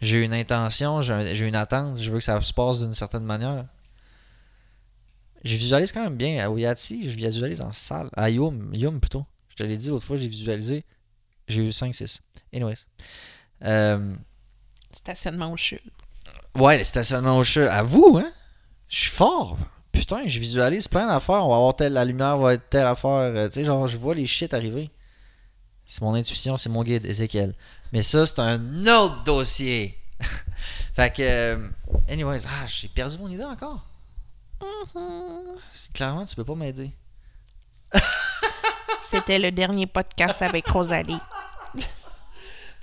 j'ai une intention, j'ai un- j'ai une attente, je veux que ça se passe d'une certaine manière. Je visualise quand même bien. À Oyati, je visualise en salle. À Yum, Yum plutôt. Je te l'ai dit l'autre fois, j'ai visualisé. J'ai eu 5-6. Anyways. Euh, Stationnement au chute. ouais, le stationnement au chat. À vous, hein? Je suis fort. Putain, je visualise plein d'affaires. On va avoir telle, la lumière va être telle affaire. Euh, tu sais, genre, je vois les shit arriver. C'est mon intuition, c'est mon guide, Ezekiel. Mais ça, c'est un autre dossier. fait que, euh, anyways, ah, j'ai perdu mon idée encore. Clairement, tu peux pas m'aider. C'était le dernier podcast avec Rosalie.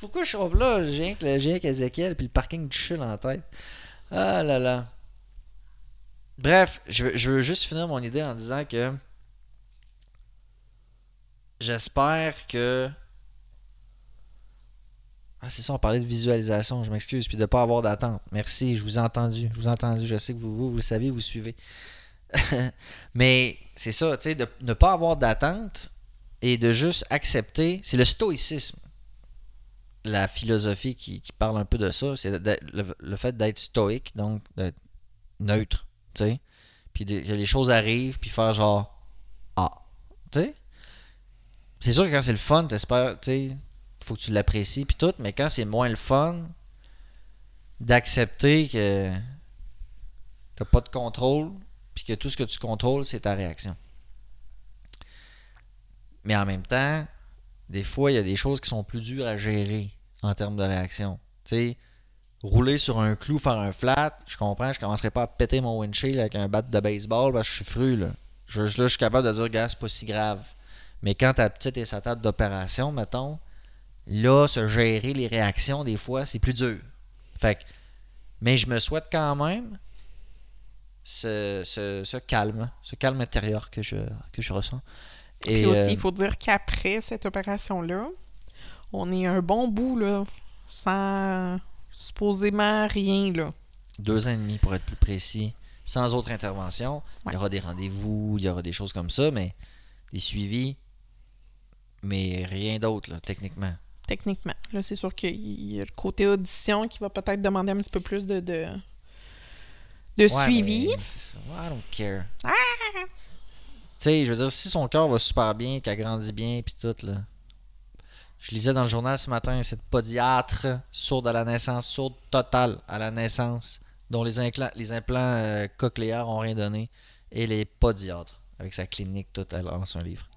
Pourquoi je suis là? J'ai rien le- qu'Ezekiel puis le parking du chul en tête. Ah là là. Bref, je veux, je veux juste finir mon idée en disant que j'espère que. Ah, c'est ça, on parlait de visualisation, je m'excuse, puis de ne pas avoir d'attente. Merci, je vous ai entendu. Je vous ai entendu. Je sais que vous, vous, vous le savez, vous suivez. Mais c'est ça, tu sais, de ne pas avoir d'attente et de juste accepter. C'est le stoïcisme la philosophie qui, qui parle un peu de ça, c'est le, le fait d'être stoïque, donc d'être neutre, tu sais. Puis que les choses arrivent, puis faire genre Ah, tu sais. C'est sûr que quand c'est le fun, t'espères, tu sais, faut que tu l'apprécies, puis tout, mais quand c'est moins le fun, d'accepter que t'as pas de contrôle, puis que tout ce que tu contrôles, c'est ta réaction. Mais en même temps, des fois, il y a des choses qui sont plus dures à gérer en termes de réaction. Tu sais, rouler sur un clou, faire un flat, je comprends, je commencerai pas à péter mon windshield avec un bat de baseball parce je suis fru, là. Je, là, je suis capable de dire, gars, c'est pas si grave. Mais quand ta petite est sa table d'opération, mettons, là, se gérer les réactions, des fois, c'est plus dur. Fait que, mais je me souhaite quand même ce, calme, ce calme intérieur que je ressens. Et, Puis aussi, euh, il faut dire qu'après cette opération-là, on est un bon bout, là, sans supposément rien, là. deux ans et demi pour être plus précis, sans autre intervention. Il y aura des rendez-vous, il y aura des choses comme ça, mais des suivis, mais rien d'autre, là, techniquement. Techniquement. Là, c'est sûr qu'il y a le côté audition qui va peut-être demander un petit peu plus de, de, de Ouais, suivi. mais I don't care. Tu sais, je veux dire, si son corps va super bien, qu'elle grandit bien, puis tout, là. Je lisais dans le journal ce matin, cette podiatre sourde à la naissance, sourde totale à la naissance, dont les, implants, les implants euh, cochléaires ont rien donné, et les podiatres, avec sa clinique, tout, elle lance un livre.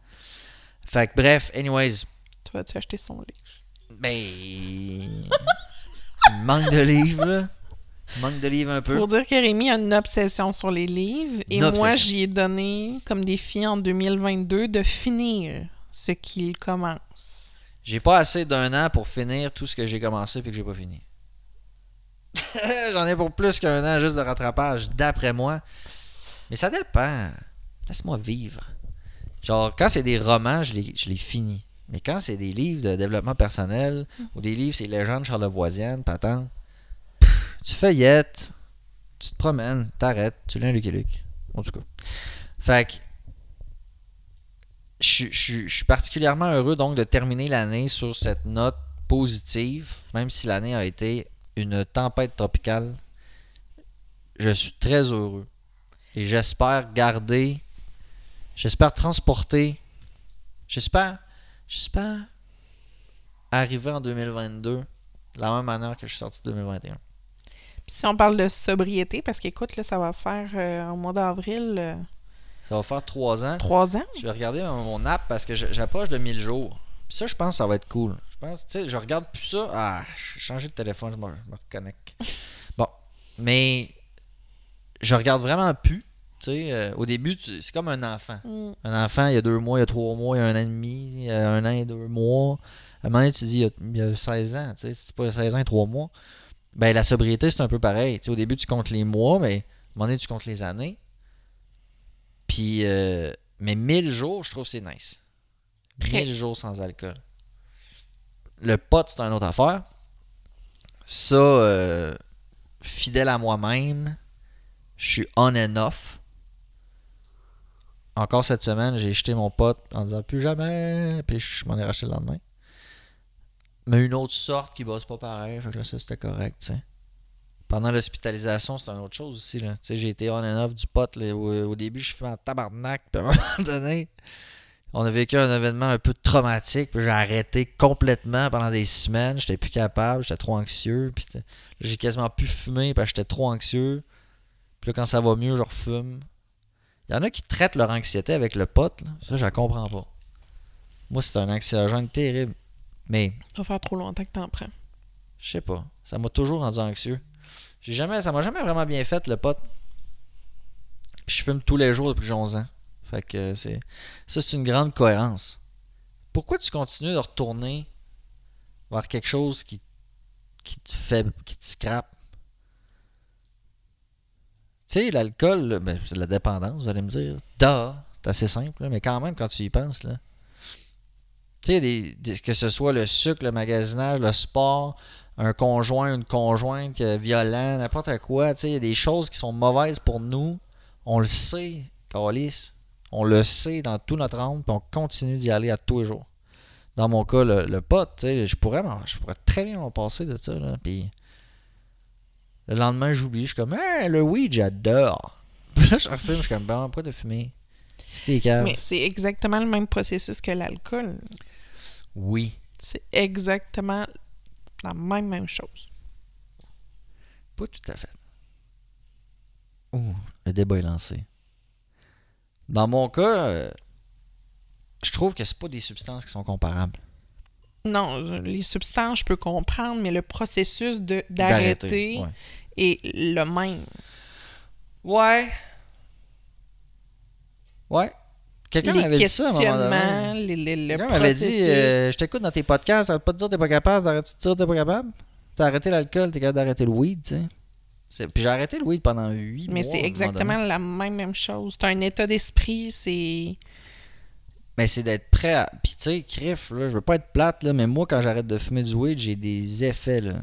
Fait que bref, anyways, Tu vas-tu acheter son livre? ben. il manque de livres, là. Manque de livres un peu. Pour dire que Rémi a une obsession sur les livres. Et moi, j'y ai donné comme défi en 2022 de finir ce qu'il commence. J'ai pas assez d'un an pour finir tout ce que j'ai commencé puis que j'ai pas fini. J'en ai pour plus qu'un an juste de rattrapage, d'après moi. Mais ça dépend. Laisse-moi vivre. Genre, quand c'est des romans, je les, je les finis. Mais quand c'est des livres de développement personnel ou des livres, c'est légendes charlevoisiennes, patente, tu feuillettes, tu te promènes, t'arrêtes, tu lis un Lucky Luke. En tout cas. Fait que je, suis- je suis- particulièrement heureux donc de terminer l'année sur cette note positive, même si l'année a été une tempête tropicale. Je suis très heureux. Et j'espère garder, j'espère transporter, j'espère, j'espère arriver en 2022 de la même manière que je suis sorti de 2021. Puis si on parle de sobriété, parce qu'écoute, là, ça va faire euh, au mois d'avril euh, Ça va faire trois ans. trois ans. Je vais regarder mon app parce que j'approche de 1000 jours. Puis ça, je pense que ça va être cool. Je pense, tu sais, je regarde plus ça. Ah, j'ai changé de téléphone, je me, je me reconnecte. Bon, mais je regarde vraiment plus. Tu sais, euh, au début, c'est comme un enfant. Mm. Un enfant, il y a deux mois, il y a trois mois, il y a un an et demi, il y a un an et deux mois. À un moment donné, tu dis, il y a, il y a 16 ans, tu sais, c'est pas 16 ans et trois mois. Ben, la sobriété, c'est un peu pareil. Au début, tu comptes les mois, mais à un moment donné, tu comptes les années. Puis, euh, mais 1000 jours, je trouve que c'est nice. Très. 1000 jours sans alcool. Le pot, c'est une autre affaire. Ça, euh, fidèle à moi-même, je suis on and off. Encore cette semaine, j'ai jeté mon pote en disant plus jamais, puis je m'en ai racheté le lendemain. Mais une autre sorte qui bosse pas pareil, fait ça c'était correct. Pendant l'hospitalisation, c'est une autre chose aussi, là. J'ai été on and off du pot, là. Au, début, je fais en tabarnak, puis à un moment donné, on a vécu un événement un peu traumatique, puis j'ai arrêté complètement pendant des semaines, j'étais plus capable, j'étais trop anxieux, puis j'ai quasiment plus fumé parce que j'étais trop anxieux. Puis là, quand ça va mieux, je refume. Il y en a qui traitent leur anxiété avec le pot, là. ça, je la comprends pas. Moi, c'est un anxiogène terrible. Mais, Ça va faire trop longtemps que t'en prends. je sais pas, ça m'a toujours rendu anxieux. J'ai jamais, ça m'a jamais vraiment bien fait, le pot. Puis je fume tous les jours depuis que j'ai 11 ans. Fait que c'est. Ça, c'est une grande cohérence. Pourquoi tu continues de retourner vers quelque chose qui, qui te fait. qui te scrape? Tu sais, l'alcool, ben, c'est de la dépendance, vous allez me dire. Da, c'est assez simple, là, mais quand même, quand tu y penses, là. Tu sais, que ce soit le sucre, le magasinage, le sport, un conjoint, une conjointe euh, violent, n'importe quoi, tu sais, il y a des choses qui sont mauvaises pour nous. On le sait, Calis. On le sait dans tout notre âme, puis on continue d'y aller à tous les jours. Dans mon cas, le, le pot, tu sais, je pourrais, je pourrais très bien m'en passer de ça, là, puis le lendemain, j'oublie, je suis comme, hey, le weed, j'adore. Là, je refume, je suis comme, bon, pourquoi de fumer? Calme. Mais c'est exactement le même processus que l'alcool. Oui. C'est exactement la même, même chose. Pas tout à fait. Ouh, le débat est lancé. Dans mon cas, euh, je trouve que c'est pas des substances qui sont comparables. Non, les substances, je peux comprendre, mais le processus de d'arrêter Ouais. est le même. Ouais. Ouais. Quelqu'un m'avait dit ça à un moment questionnements, donné. les- les- le Quelqu'un m'avait dit euh, Je t'écoute dans tes podcasts, arrête pas de dire que t'es pas capable, t'arrêtes de dire que t'es pas capable? T'as arrêté l'alcool, t'es capable d'arrêter le weed, tu sais. C'est- Puis j'ai arrêté le weed pendant 8 mois. mais c'est exactement la même, même chose. C'est un état d'esprit, c'est... Mais c'est d'être prêt à. Puis tu sais, crif, là, je veux pas être plate, là, mais moi, quand j'arrête de fumer du weed, j'ai des effets, là.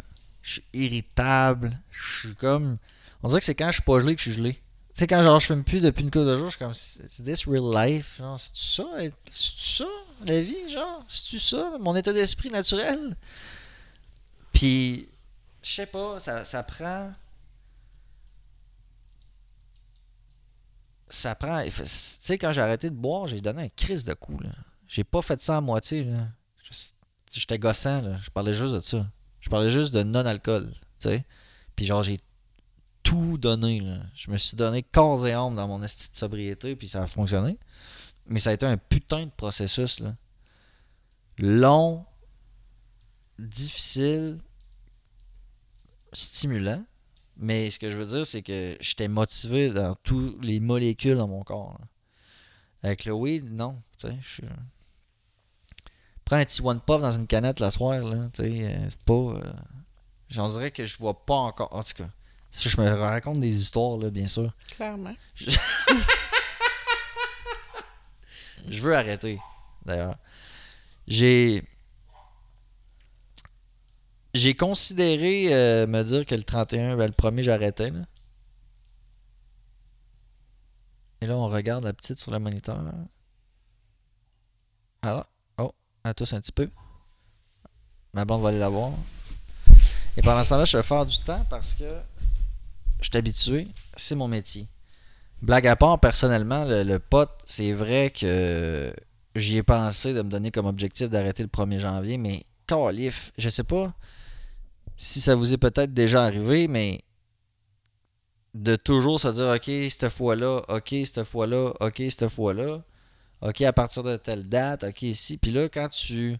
Je suis irritable. Je suis comme. On dirait que c'est quand je suis pas gelé que je suis gelé. Tu sais, quand genre je fume plus depuis une couple de jours, je suis comme. C'est this real life? C'est-tu ça? C'est-tu ça, la vie? Genre, c'est-tu ça, mon état d'esprit naturel? Puis, je sais pas, ça, ça prend. ça prend. Tu sais, quand j'ai arrêté de boire, j'ai donné un crise de coup. Là. J'ai pas fait ça à moitié. Là. J'étais gossant. Là. Je parlais juste de ça. Je parlais juste de non-alcool. Puis genre, j'ai tout donné. Là. Je me suis donné corps et âme dans mon esti de sobriété, puis ça a fonctionné. Mais ça a été un putain de processus. Là. long, difficile, stimulant. Mais ce que je veux dire, c'est que j'étais motivé dans toutes les molécules dans mon corps. Avec le weed, non. Je Prends un petit one puff dans une canette la soir, là. Euh, pas. euh, J'en dirais que je vois pas encore. En tout cas, si je me raconte des histoires, là, bien sûr. Clairement. Je veux arrêter, d'ailleurs. J'ai. J'ai considéré euh, me dire que le 31, ben, le premier, j'arrêtais. Là. Et là, on regarde la petite sur le moniteur. Alors, oh, à tous un petit peu. Ma blonde va aller la voir. Et pendant ce temps-là, je vais faire du temps parce que je suis habitué. C'est mon métier. Blague à part, personnellement, le, pote, c'est vrai que j'y ai pensé de me donner comme objectif d'arrêter le 1er janvier, mais calif, je sais pas si ça vous est peut-être déjà arrivé, mais de toujours se dire OK, cette fois-là, OK, cette fois-là, OK, cette fois-là, OK, à partir de telle date, OK, ici. Puis là, quand tu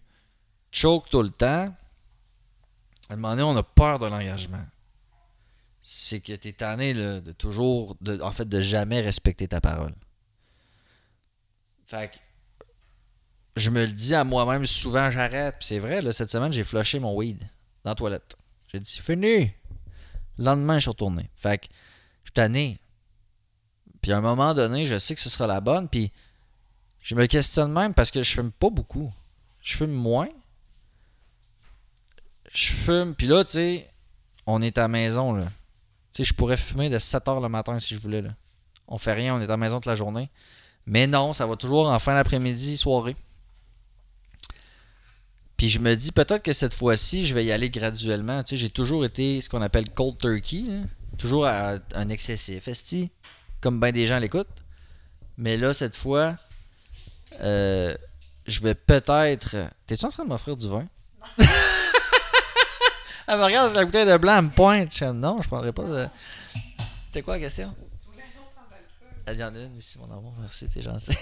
choques tout le temps, à un moment donné, on a peur de l'engagement c'est que t'es tanné là, de toujours, en fait, de jamais respecter ta parole. Fait que je me le dis à moi-même souvent, j'arrête. Puis c'est vrai, là, cette semaine, j'ai flushé mon weed dans la toilette. J'ai dit, c'est fini. Le lendemain, je suis retourné. Fait que je suis tanné. Puis à un moment donné, je sais que ce sera la bonne. Puis je me questionne même parce que je fume pas beaucoup. Je fume moins. Je fume. Puis là, tu sais, on est à la maison, là. Sais, je pourrais fumer de 7h le matin si je voulais. Là. On fait rien, on est à la maison toute la journée. Mais non, ça va toujours en fin d'après-midi, soirée. Puis je me dis peut-être que cette fois-ci, je vais y aller graduellement. Tu j'ai toujours été ce qu'on appelle cold turkey. Toujours à un excessif. Esti, comme bien des gens l'écoutent. Mais là, cette fois, euh, je vais peut-être. T'es-tu en train de m'offrir du vin? Elle me regarde la bouteille de blanc, elle me pointe. Je non, je prendrais pas de. C'était quoi la question? Il y en a une ici, mon amour. Merci, t'es gentil.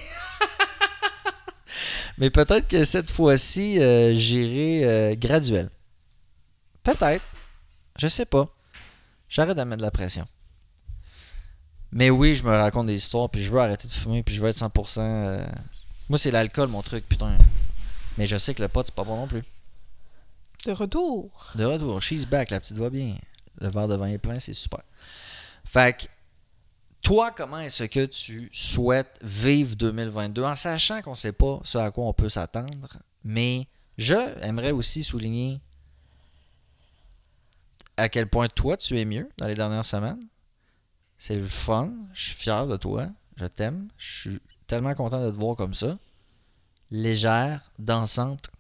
Mais peut-être que cette fois-ci, euh, j'irai euh, graduel. Peut-être. Je sais pas. J'arrête de mettre de la pression. Mais oui, je me raconte des histoires, puis je veux arrêter de fumer, puis je veux être 100%. euh, Moi, c'est l'alcool, mon truc, putain. Mais je sais que le pot, c'est pas bon non plus. De retour. De retour, she's back, la petite va bien. Le verre de vin est plein, c'est super. Fait que, toi, comment est-ce que tu souhaites vivre 2022 en sachant qu'on ne sait pas ce à quoi on peut s'attendre, mais je aimerais aussi souligner à quel point toi tu es mieux dans les dernières semaines. C'est le fun, je suis fier de toi, je t'aime, je suis tellement content de te voir comme ça. Légère, dansante,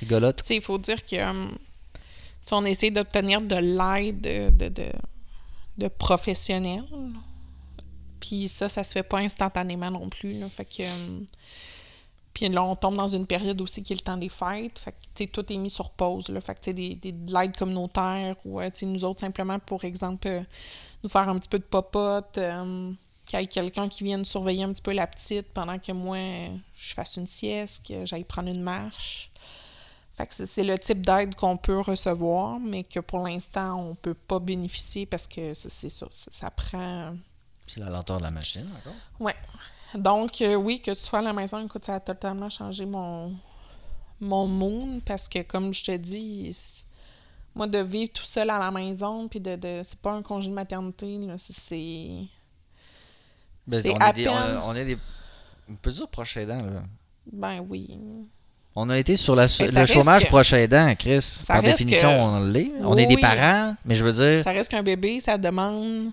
rigolote. Il faut dire que sais, on essaie d'obtenir de l'aide de, de, de, de professionnels. Puis ça, ça se fait pas instantanément non plus. Fait que. hum, puis là, on tombe dans une période aussi qui est le temps des fêtes. Fait que, tout est mis sur pause. Là. Fait que, des, des, de l'aide communautaire ou, euh, nous autres, simplement, pour exemple, euh, nous faire un petit peu de popote, euh, qu'il y ait quelqu'un qui vienne surveiller un petit peu la petite pendant que moi, euh, je fasse une sieste, que j'aille prendre une marche. Fait que c'est- le type d'aide qu'on peut recevoir, mais que pour l'instant, on peut pas bénéficier parce que c'est ça, ça, prend... C'est la lenteur de la machine encore. Ouais. Donc, euh, oui, que tu sois à la maison, écoute, ça a totalement changé mon, mon mood parce que, comme je te dis, moi, de vivre tout seul à la maison, puis de, de c'est pas un congé de maternité, là, c'est-. Ben, on, à est des, on, peine- a- on est des. On peut dire proche aidant, là. Ben oui. On a été sur la, le chômage que- proche aidant, Chris. Ça Par définition, que- on l'est. On est des parents, mais je veux dire. Ça reste qu'un bébé, ça demande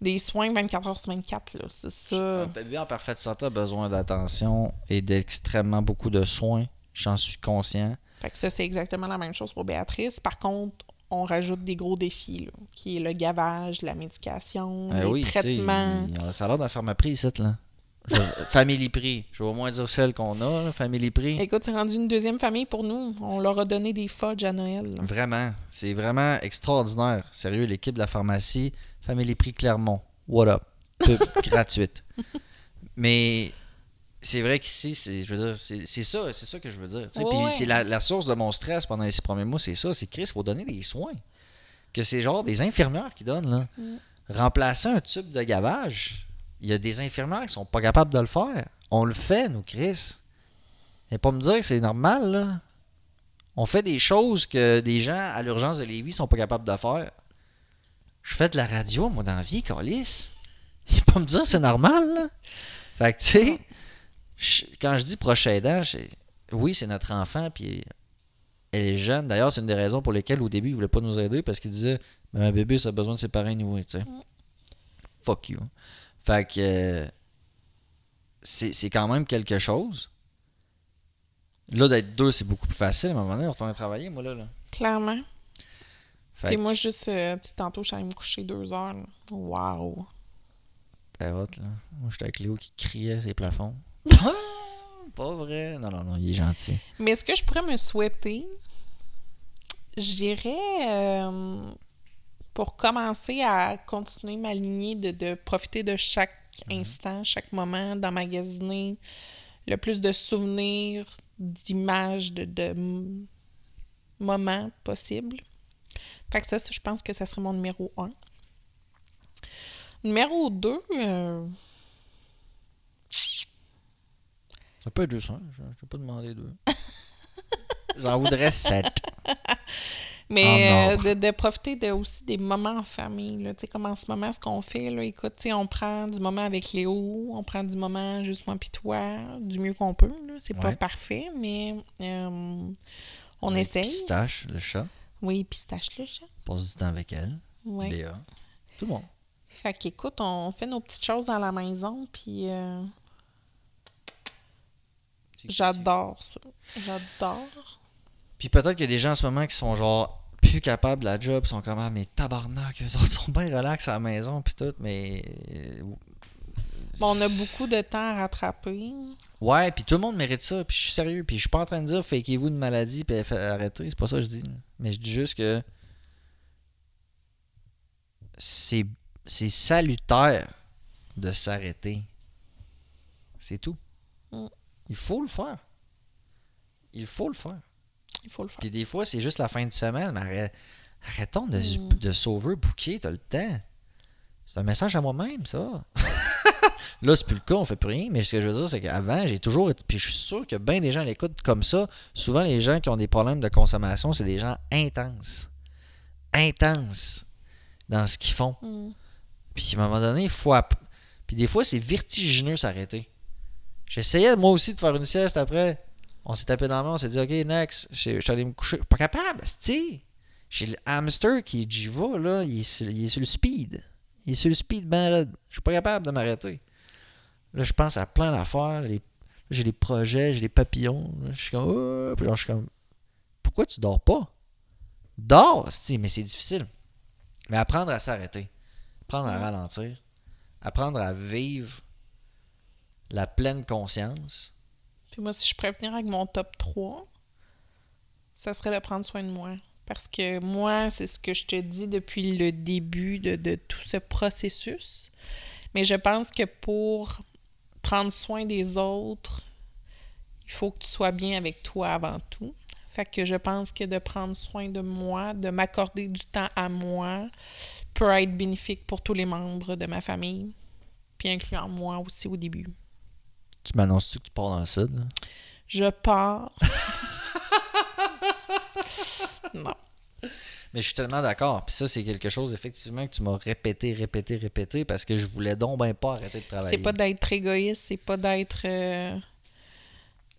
des soins 24 heures sur 24, là. C'est ça. Un bébé en parfaite santé a besoin d'attention et d'extrêmement beaucoup de soins. J'en suis conscient. Fait que ça, c'est exactement la même chose pour Béatrice. Par contre, on rajoute des gros défis, là, qui est le gavage, la médication, Eh les oui, traitements. ça a l'air d'un pharmaprix, ici, là. Family Prix. Je vais au moins dire celle qu'on a, là, Family Prix. Écoute, c'est rendu une deuxième famille pour nous. On leur a donné des fudge à Noël. là. Vraiment. C'est vraiment extraordinaire. Sérieux, l'équipe de la pharmacie, Family Prix Clermont. What up? Pub gratuite. Mais c'est vrai qu'ici, c'est, je veux dire, c'est, c'est ça, c'est ça que je veux dire. tu sais. Ouais, Puis ouais. c'est la, la source de mon stress pendant les six premiers mois, c'est ça. C'est Chris, faut donner des soins. Que c'est genre des infirmières qui donnent, là. Mm. Remplacer un tube de gavage, il y a des infirmières qui sont pas capables de le faire. On le fait, nous, Chris. Et pas me dire que c'est normal, là. On fait des choses que des gens à l'urgence de Lévis sont pas capables de faire. Je fais de la radio, moi, dans la vie, Calis. Il pas me dire que c'est normal, là. Fait que, tu sais, quand je dis proche aidant, oui, c'est notre enfant, puis elle est jeune. D'ailleurs, c'est une des raisons pour lesquelles, au début, il voulait pas nous aider, parce qu'il disait, mais un bébé, ça a besoin de ses parents, anyway, tu. Fuck you. Fait que, euh, c'est c'est quand même quelque chose. Là, d'être deux, c'est beaucoup plus facile. À un moment donné, on retourne travailler, moi, là. là. Clairement. Fait Tu moi, juste, euh, tantôt, je suis allée me coucher deux heures. là. Wow. Hot, là. Moi, j'étais avec Léo qui criait ses plafonds. Pas vrai. Non, non, non, il est gentil. Mais ce que je pourrais me souhaiter, je dirais, euh, pour commencer à continuer ma lignée de, de profiter de chaque instant, chaque moment, d'emmagasiner le plus de souvenirs, d'images, de, moments possibles. Fait que ça, je pense que ça serait mon numéro un. Numéro deux, euh, Ça peut être juste un. Je ne vais pas demander deux. J'en voudrais sept. Mais euh, de, de profiter de, aussi des moments en famille. Là. Tu sais, Comme en ce moment, ce qu'on fait, là, écoute, on prend du moment avec Léo, on prend du moment juste moi puis toi, du mieux qu'on peut. là. C'est pas parfait, mais euh, on Avec essaye. Pistache, le chat. Oui, pistache le chat. Passe du temps avec elle. Léa. Tout le monde. Fait qu'écoute, on fait nos petites choses à la maison, puis euh, j'adore ça. J'adore. Puis peut-être qu'il y a des gens en ce moment qui sont genre plus capables de la job, sont comme ah, mais tabarnak, eux autres sont bien relax à la maison puis tout, mais euh, Bon, on a beaucoup de temps à rattraper. ouais, puis tout le monde mérite ça, puis je suis sérieux, puis je suis pas en train de dire fakez-vous une maladie puis arrêtez, c'est pas ça que je dis, mais je dis juste que c'est c'est salutaire de s'arrêter. C'est tout. Mm. Il faut le faire. Il faut le faire. Il faut le faire. Puis des fois, c'est juste la fin de semaine. Mais arrête- arrêtons de, Mm. de sauver bouquet, t'as le temps. C'est un message à moi-même, ça. Là, c'est plus le cas, on fait plus rien. Mais ce que je veux dire, c'est qu'avant, j'ai toujours été. Puis je suis sûr que bien des gens l'écoutent comme ça. Souvent, les gens qui ont des problèmes de consommation, c'est des gens intenses. Intenses dans ce qu'ils font. Mm. Puis à un moment donné, il faut. app- Puis des fois, c'est vertigineux s'arrêter. J'essayais moi aussi de faire une sieste après. On s'est tapé dans la main, on s'est dit, OK, next. Je suis allé me coucher. Pas capable, c'est J'ai le hamster qui j'y va, là. Il est, sur, il est sur le speed. Il est sur le speed ben. Je suis pas capable de m'arrêter. Là, je pense à plein d'affaires. J'ai des projets, j'ai des papillons. Je suis comme, puis je suis comme, pourquoi tu dors pas? Dors, c'est mais c'est difficile. Mais apprendre à s'arrêter, apprendre à ralentir, apprendre à vivre la pleine conscience. Moi, si je pourrais venir avec mon top 3, ça serait de prendre soin de moi. Parce que moi, c'est ce que je te dis depuis le début de, de tout ce processus. Mais je pense que pour prendre soin des autres, il faut que tu sois bien avec toi avant tout. Fait que je pense que de prendre soin de moi, de m'accorder du temps à moi, peut être bénéfique pour tous les membres de ma famille, puis incluant moi aussi au début. Tu m'annonces-tu que tu pars dans le sud? là? Je pars. non. Mais je suis tellement d'accord. Puis ça, c'est quelque chose, effectivement, que tu m'as répété, répété, répété, parce que je voulais donc ben pas arrêter de travailler. C'est pas d'être égoïste, c'est pas d'être euh,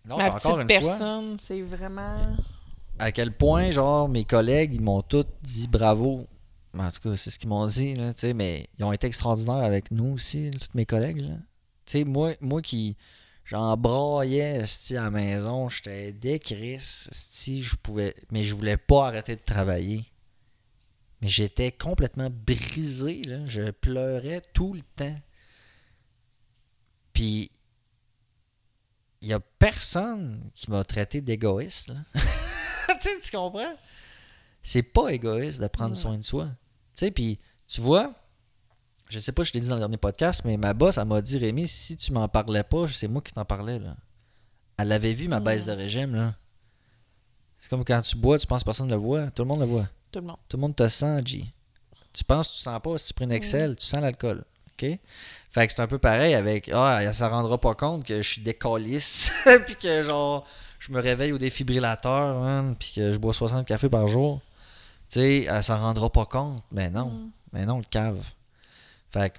Non, ma encore petite une personne. C'est vraiment. à quel point, genre, mes collègues, ils m'ont tous dit bravo. En tout cas, c'est ce qu'ils m'ont dit, là, tu sais, mais ils ont été extraordinaires avec nous aussi, tous mes collègues, là. Tu sais, moi, moi qui, j'en braillais, à la maison, j'étais décris, esti, je pouvais, mais je voulais pas arrêter de travailler. Mais j'étais complètement brisé, là, je pleurais tout le temps. Puis, il y a personne qui m'a traité d'égoïste, tu sais, tu comprends? C'est pas égoïste de prendre Ouais. soin de soi. Tu sais, puis tu vois, je sais pas, je l'ai dit dans le dernier podcast, mais ma boss, elle m'a dit Rémi, si tu m'en parlais pas, c'est moi qui t'en parlais. Là. Elle avait vu ma baisse de régime. là. C'est comme quand tu bois, tu penses que personne ne le voit. Tout le monde le voit. Tout le monde. Tout le monde te sent, G. Tu penses que tu sens pas. Si tu prends une Excel, tu sens l'alcool. OK? Fait que c'est un peu pareil avec Ah, ça rendra pas compte que je suis décalisse. puis que genre, je me réveille au défibrillateur, man, puis que je bois 60 cafés par jour. Tu sais, elle s'en rendra pas compte. Mais non. Mais non, le cave. Fait que,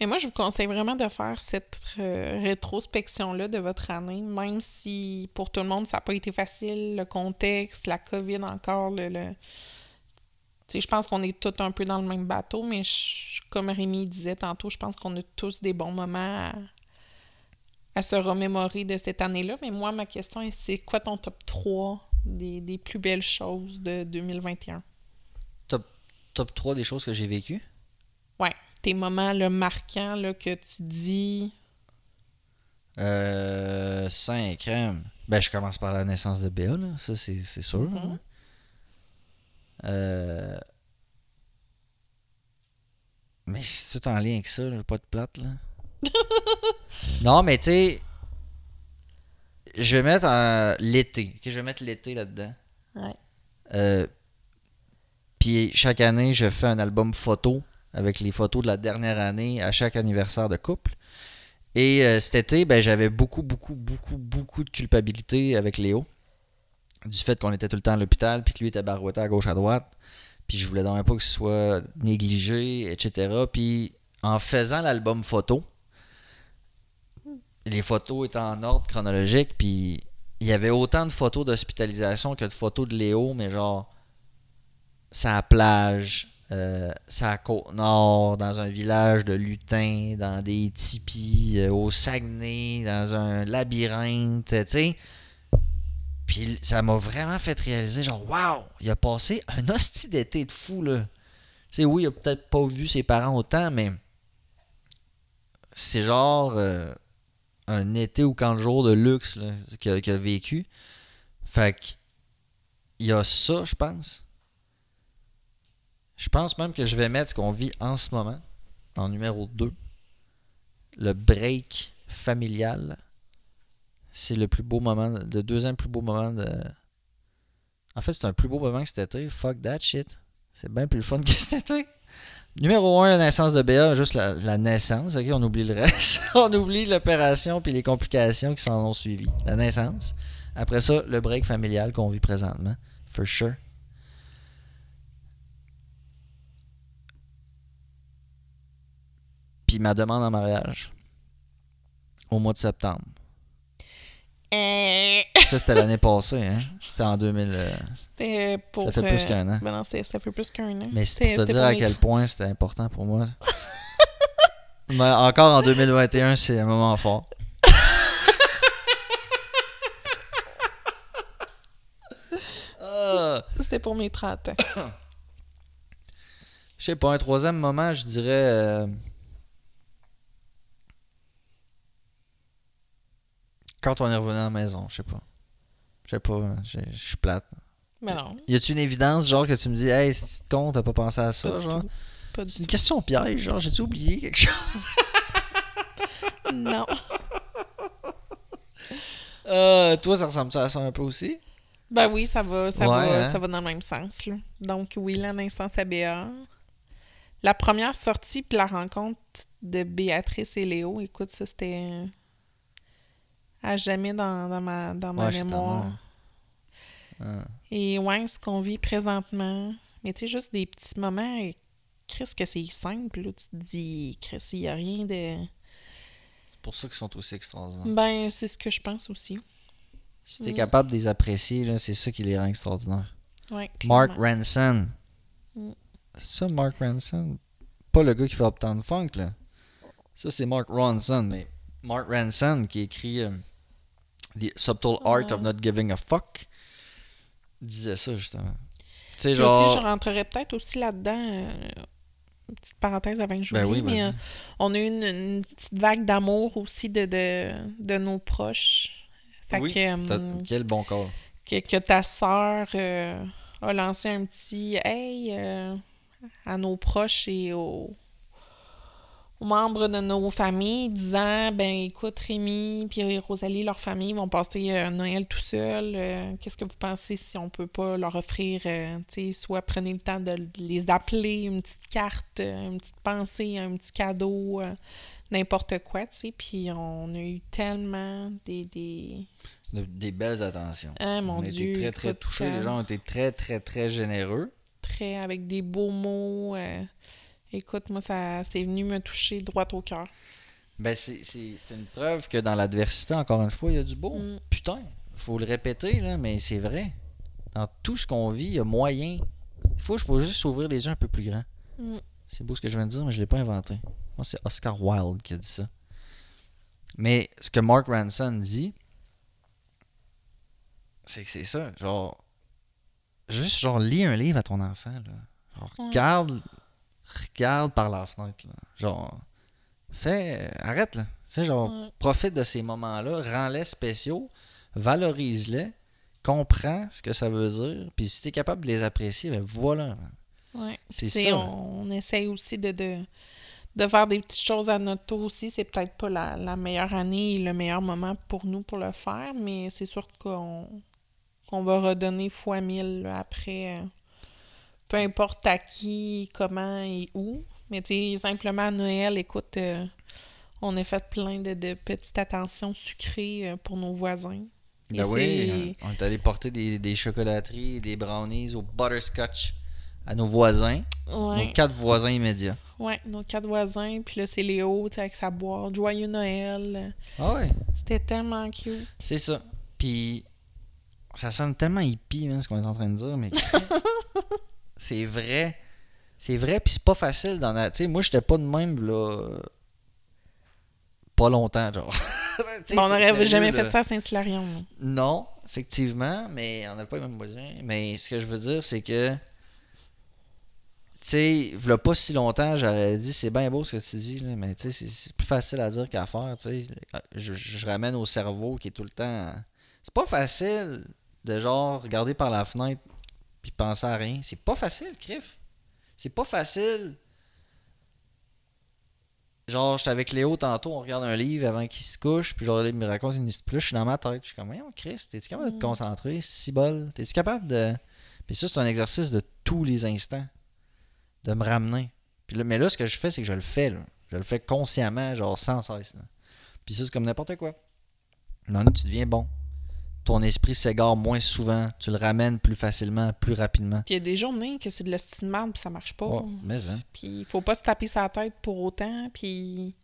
Mais moi, je vous conseille vraiment de faire cette euh, rétrospection-là de votre année, même si pour tout le monde, ça n'a pas été facile, le contexte, la COVID encore, le... le- Tu sais, je pense qu'on est tous un peu dans le même bateau, mais je- comme Rémi disait tantôt, je pense qu'on a tous des bons moments à, à se remémorer de cette année-là. Mais moi, ma question est, c'est quoi ton top 3 des, des plus belles choses de 2021? top, top 3 des choses que j'ai vécues? Ouais, tes moments là, marquants là, que tu dis... Euh, et crème. Ben, je commence par la naissance de Béa, là. Ça, c'est sûr. Mhm. hein. Euh, Mais c'est tout en lien avec ça, là, pas de plate, là. non, mais tu sais, je vais mettre l'été. Je vais mettre l'été là-dedans. Ouais. Euh, Puis chaque année, je fais un album photo avec les photos de la dernière année à chaque anniversaire de couple. Et euh, cet été, ben, j'avais beaucoup, beaucoup, beaucoup, beaucoup de culpabilité avec Léo. Du fait qu'on était tout le temps à l'hôpital, puis que lui était barouetté à gauche, à droite. Puis je voulais donc pas qu'il soit négligé, etc. Puis en faisant l'album photo, les photos étaient en ordre chronologique, puis il y avait autant de photos d'hospitalisation que de photos de Léo, mais genre, sa plage, euh, sa côte nord, dans un village de lutins, dans des tipis, euh, au Saguenay, dans un labyrinthe, tu sais. Puis ça m'a vraiment fait réaliser, genre, waouh, il a passé un hostie d'été de fou, là. Tu sais, oui, il a peut-être pas vu ses parents autant, mais c'est genre euh, un été ou camp de jour de luxe qu'il a, a vécu. Fait que, il y a ça, je pense. Je pense même que je vais mettre ce qu'on vit en ce moment, en numéro 2. Le break familial. C'est le plus beau moment, le deuxième plus beau moment de. En fait, c'est un plus beau moment que cet été. Fuck that shit. C'est bien plus fun que cet été. Numéro 1, la naissance de Béa, juste la, la naissance, ok, on oublie le reste. on oublie l'opération puis les complications qui s'en ont suivi. La naissance. Après ça, le break familial qu'on vit présentement. For sure. Puis ma demande en mariage. Au mois de septembre. Euh, Ça, c'était l'année passée, hein? C'était en 2000. euh, C'était pour. Ça fait plus euh, qu'un an. Ben non, ça fait plus qu'un an. Mais c'est pour te dire à quel point c'était important pour moi. Mais encore en 2021, c'est un moment fort. Ah, C'était pour mes 30 ans. je sais pas, un troisième moment, je dirais. euh, Quand on est revenu à la maison, je sais pas. Je sais pas, je je suis plate. Mais non. Y a-tu une évidence, genre, que tu me dis, hey, c'est con, t'as pas pensé à ça, Pas genre? tout. Pas du C'est une question piège, genre, j'ai-tu oublié quelque chose? Non. Euh, toi, ça ressemble à ça un peu aussi? Ben oui, ça va, ça, Ouais, va, hein? ça va dans le même sens. Là. Donc, oui, la naissance à Béa. La première sortie puis la rencontre de Béatrice et Léo, écoute, ça, c'était à jamais dans, dans ma, dans ma Ouais, mémoire. Ah. Et ouais, ce qu'on vit présentement, mais tu sais, juste des petits moments, et Chris, que c'est simple, là, tu te dis, Chris, il n'y a rien de... C'est pour ça qu'ils sont aussi extraordinaires. Ben, c'est ce que je pense aussi. Si t'es Mm. capable de les apprécier, là, c'est ça qui les rend extraordinaires. Ouais, Mark. Ranson. Mm. C'est ça, Mark Ranson? Pas le gars qui fait Uptown Funk, là. Ça, c'est Mark Ronson, mais Mark Ranson qui écrit euh, The Subtle Art of Not Giving a Fuck disait ça, justement. Tu sais, genre... aussi, je rentrerais peut-être aussi là-dedans, euh, une petite parenthèse avant que j'oublie, Ben oui, mais euh, on a eu une, une petite vague d'amour aussi de, de, de nos proches. Fait Oui, que, euh, Quel bon corps. que, que ta sœur euh, a lancé un petit « Hey à nos proches et aux, aux membres de nos familles, disant ben écoute, Rémi puis Rosalie, leur famille vont passer euh, Noël tout seul. Euh, Qu'est-ce que vous pensez si on peut pas leur offrir, euh, tu sais, soit prenez le temps de les appeler, une petite carte, une petite pensée, un petit cadeau, n'importe quoi, tu sais. Puis on a eu tellement des. des... De- des belles attentions. Ah, mon on a Dieu, été très, très touchés. Les gens ont été très, très, très généreux. très avec des beaux mots. Écoute, moi, ça c'est venu me toucher droit au cœur. Ben, c'est une preuve que dans l'adversité, encore une fois, il y a du beau. Mm. Putain, faut le répéter, là, mais c'est vrai. Dans tout ce qu'on vit, il y a moyen. Il faut, faut juste s'ouvrir les yeux un peu plus grand. Mm. C'est beau ce que je viens de dire, mais je ne l'ai pas inventé. Moi, c'est Oscar Wilde qui a dit ça. Mais ce que Mark Ranson dit, c'est que c'est ça. Genre, juste genre, lis un livre à ton enfant. Là. Genre, regarde, regarde par la fenêtre. Là. Genre, fais, arrête là. Tu sais, genre, Ouais. profite de ces moments-là, rends-les spéciaux, valorise-les, comprends ce que ça veut dire, puis si tu es capable de les apprécier, ben voilà. là. Ouais. C'est ça. On, on essaye aussi de, de, de faire des petites choses à notre tour aussi. C'est peut-être pas la, la meilleure année et le meilleur moment pour nous pour le faire, mais c'est sûr qu'on qu'on va redonner fois mille là, après. Peu importe à qui, comment et où. Mais tu sais, simplement à Noël, écoute, euh, on a fait plein de, de petites attentions sucrées euh, pour nos voisins. Et Ben oui, on est allé porter des, des chocolateries et des brownies au butterscotch à nos voisins, Ouais. nos quatre voisins immédiats. Ouais, nos quatre voisins. Puis là, c'est Léo, tu sais, avec sa boîte. Joyeux Noël. Ah ouais, C'était tellement cute. c'est ça. Puis ça sonne tellement hippie, hein, ce qu'on est en train de dire, mais c'est vrai. C'est vrai, puis c'est pas facile la... Tu sais, moi, j'étais pas de même, là... Pas longtemps, genre. On n'aurait jamais fait ça à Saint-Hilarion. Non, effectivement, mais on n'a pas les mêmes voisins. Mais ce que je veux dire, c'est que, tu sais, il pas si longtemps, j'aurais dit, c'est bien beau ce que tu dis, là, mais tu sais, c'est- c'est plus facile à dire qu'à faire, tu sais. Je, je ramène au cerveau qui est tout le temps... C'est pas facile de, genre, regarder par la fenêtre puis penser à rien. C'est pas facile, Criff. C'est pas facile... Genre, j'étais avec Léo tantôt, on regarde un livre avant qu'il se couche, puis genre, il me raconte une histoire. Là, je suis dans ma tête, puis je suis comme, Voyons, Chris, t'es-tu capable de te concentrer, si bol? T'es-tu capable de. Puis ça, c'est un exercice de tous les instants, de me ramener. Puis là, mais là, ce que je fais, c'est que je le fais, là. Je le fais consciemment, genre sans cesse. là. Puis ça, c'est comme n'importe quoi. Non, tu deviens bon. Ton esprit s'égare moins souvent, tu le ramènes plus facilement, plus rapidement. Puis il y a des journées que c'est de l'estime de merde, puis ça marche pas. Oh, mais hein. Puis il faut pas se taper sa tête pour autant. Puis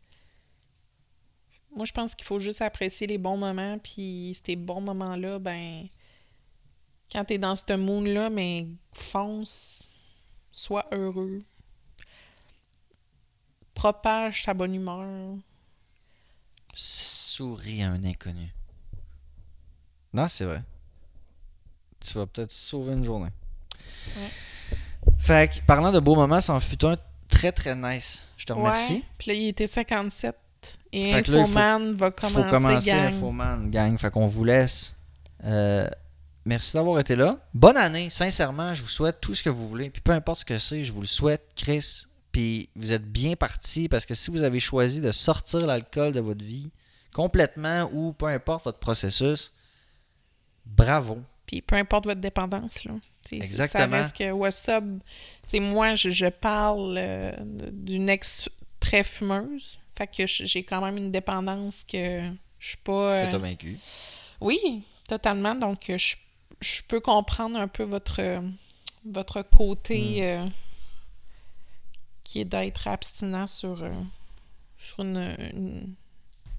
moi, je pense qu'il faut juste apprécier les bons moments. Puis ces bons moments-là, ben, quand t'es dans ce mood-là, mais fonce, sois heureux, propage ta bonne humeur. Souris à un inconnu. Non, c'est vrai. Tu vas peut-être sauver une journée. Fait que, parlant de beaux moments, ça en fut un très très nice. Je te remercie. Puis là, il était 57. Et Fait là, faut- Infoman va Il faut commencer, commencer gang. Infoman, gang. Fait qu'on vous laisse. Euh, merci d'avoir été là. Bonne année, sincèrement. Je vous souhaite tout ce que vous voulez. Puis peu importe ce que c'est, je vous le souhaite, Chris. Puis vous êtes bien parti parce que si vous avez choisi de sortir l'alcool de votre vie complètement ou peu importe votre processus, bravo. Puis peu importe votre dépendance, là. Exactement. Ça reste que WhatsApp... Moi, je, je parle euh, d'une ex très fumeuse. Fait que j'ai quand même une dépendance que je suis pas... Que euh, t'as vaincu. Oui, totalement. Donc, euh, je, je peux comprendre un peu votre, votre côté Hmm. euh, qui est d'être abstinent sur, sur une, une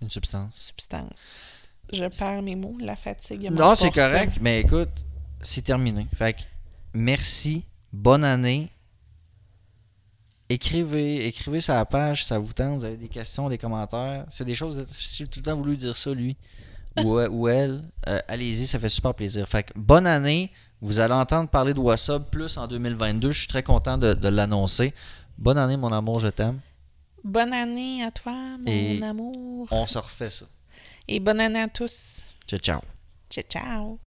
Une substance. substance. Je perds mes mots, la fatigue. Non, c'est correct, mais écoute, c'est terminé. Fait que merci, bonne année. Écrivez, écrivez sur la page si ça vous tente, vous avez des questions, des commentaires. C'est des choses, j'ai tout le temps voulu dire ça, lui ou, ou elle. Euh, Allez-y, ça fait super plaisir. Fait que bonne année. Vous allez entendre parler de WhatsApp plus en 2022. Je suis très content de, de l'annoncer. Bonne année, mon amour, je t'aime. Bonne année à toi, mon Et- amour. On se refait ça. Et bonne année à tous. Ciao, ciao. Ciao, ciao.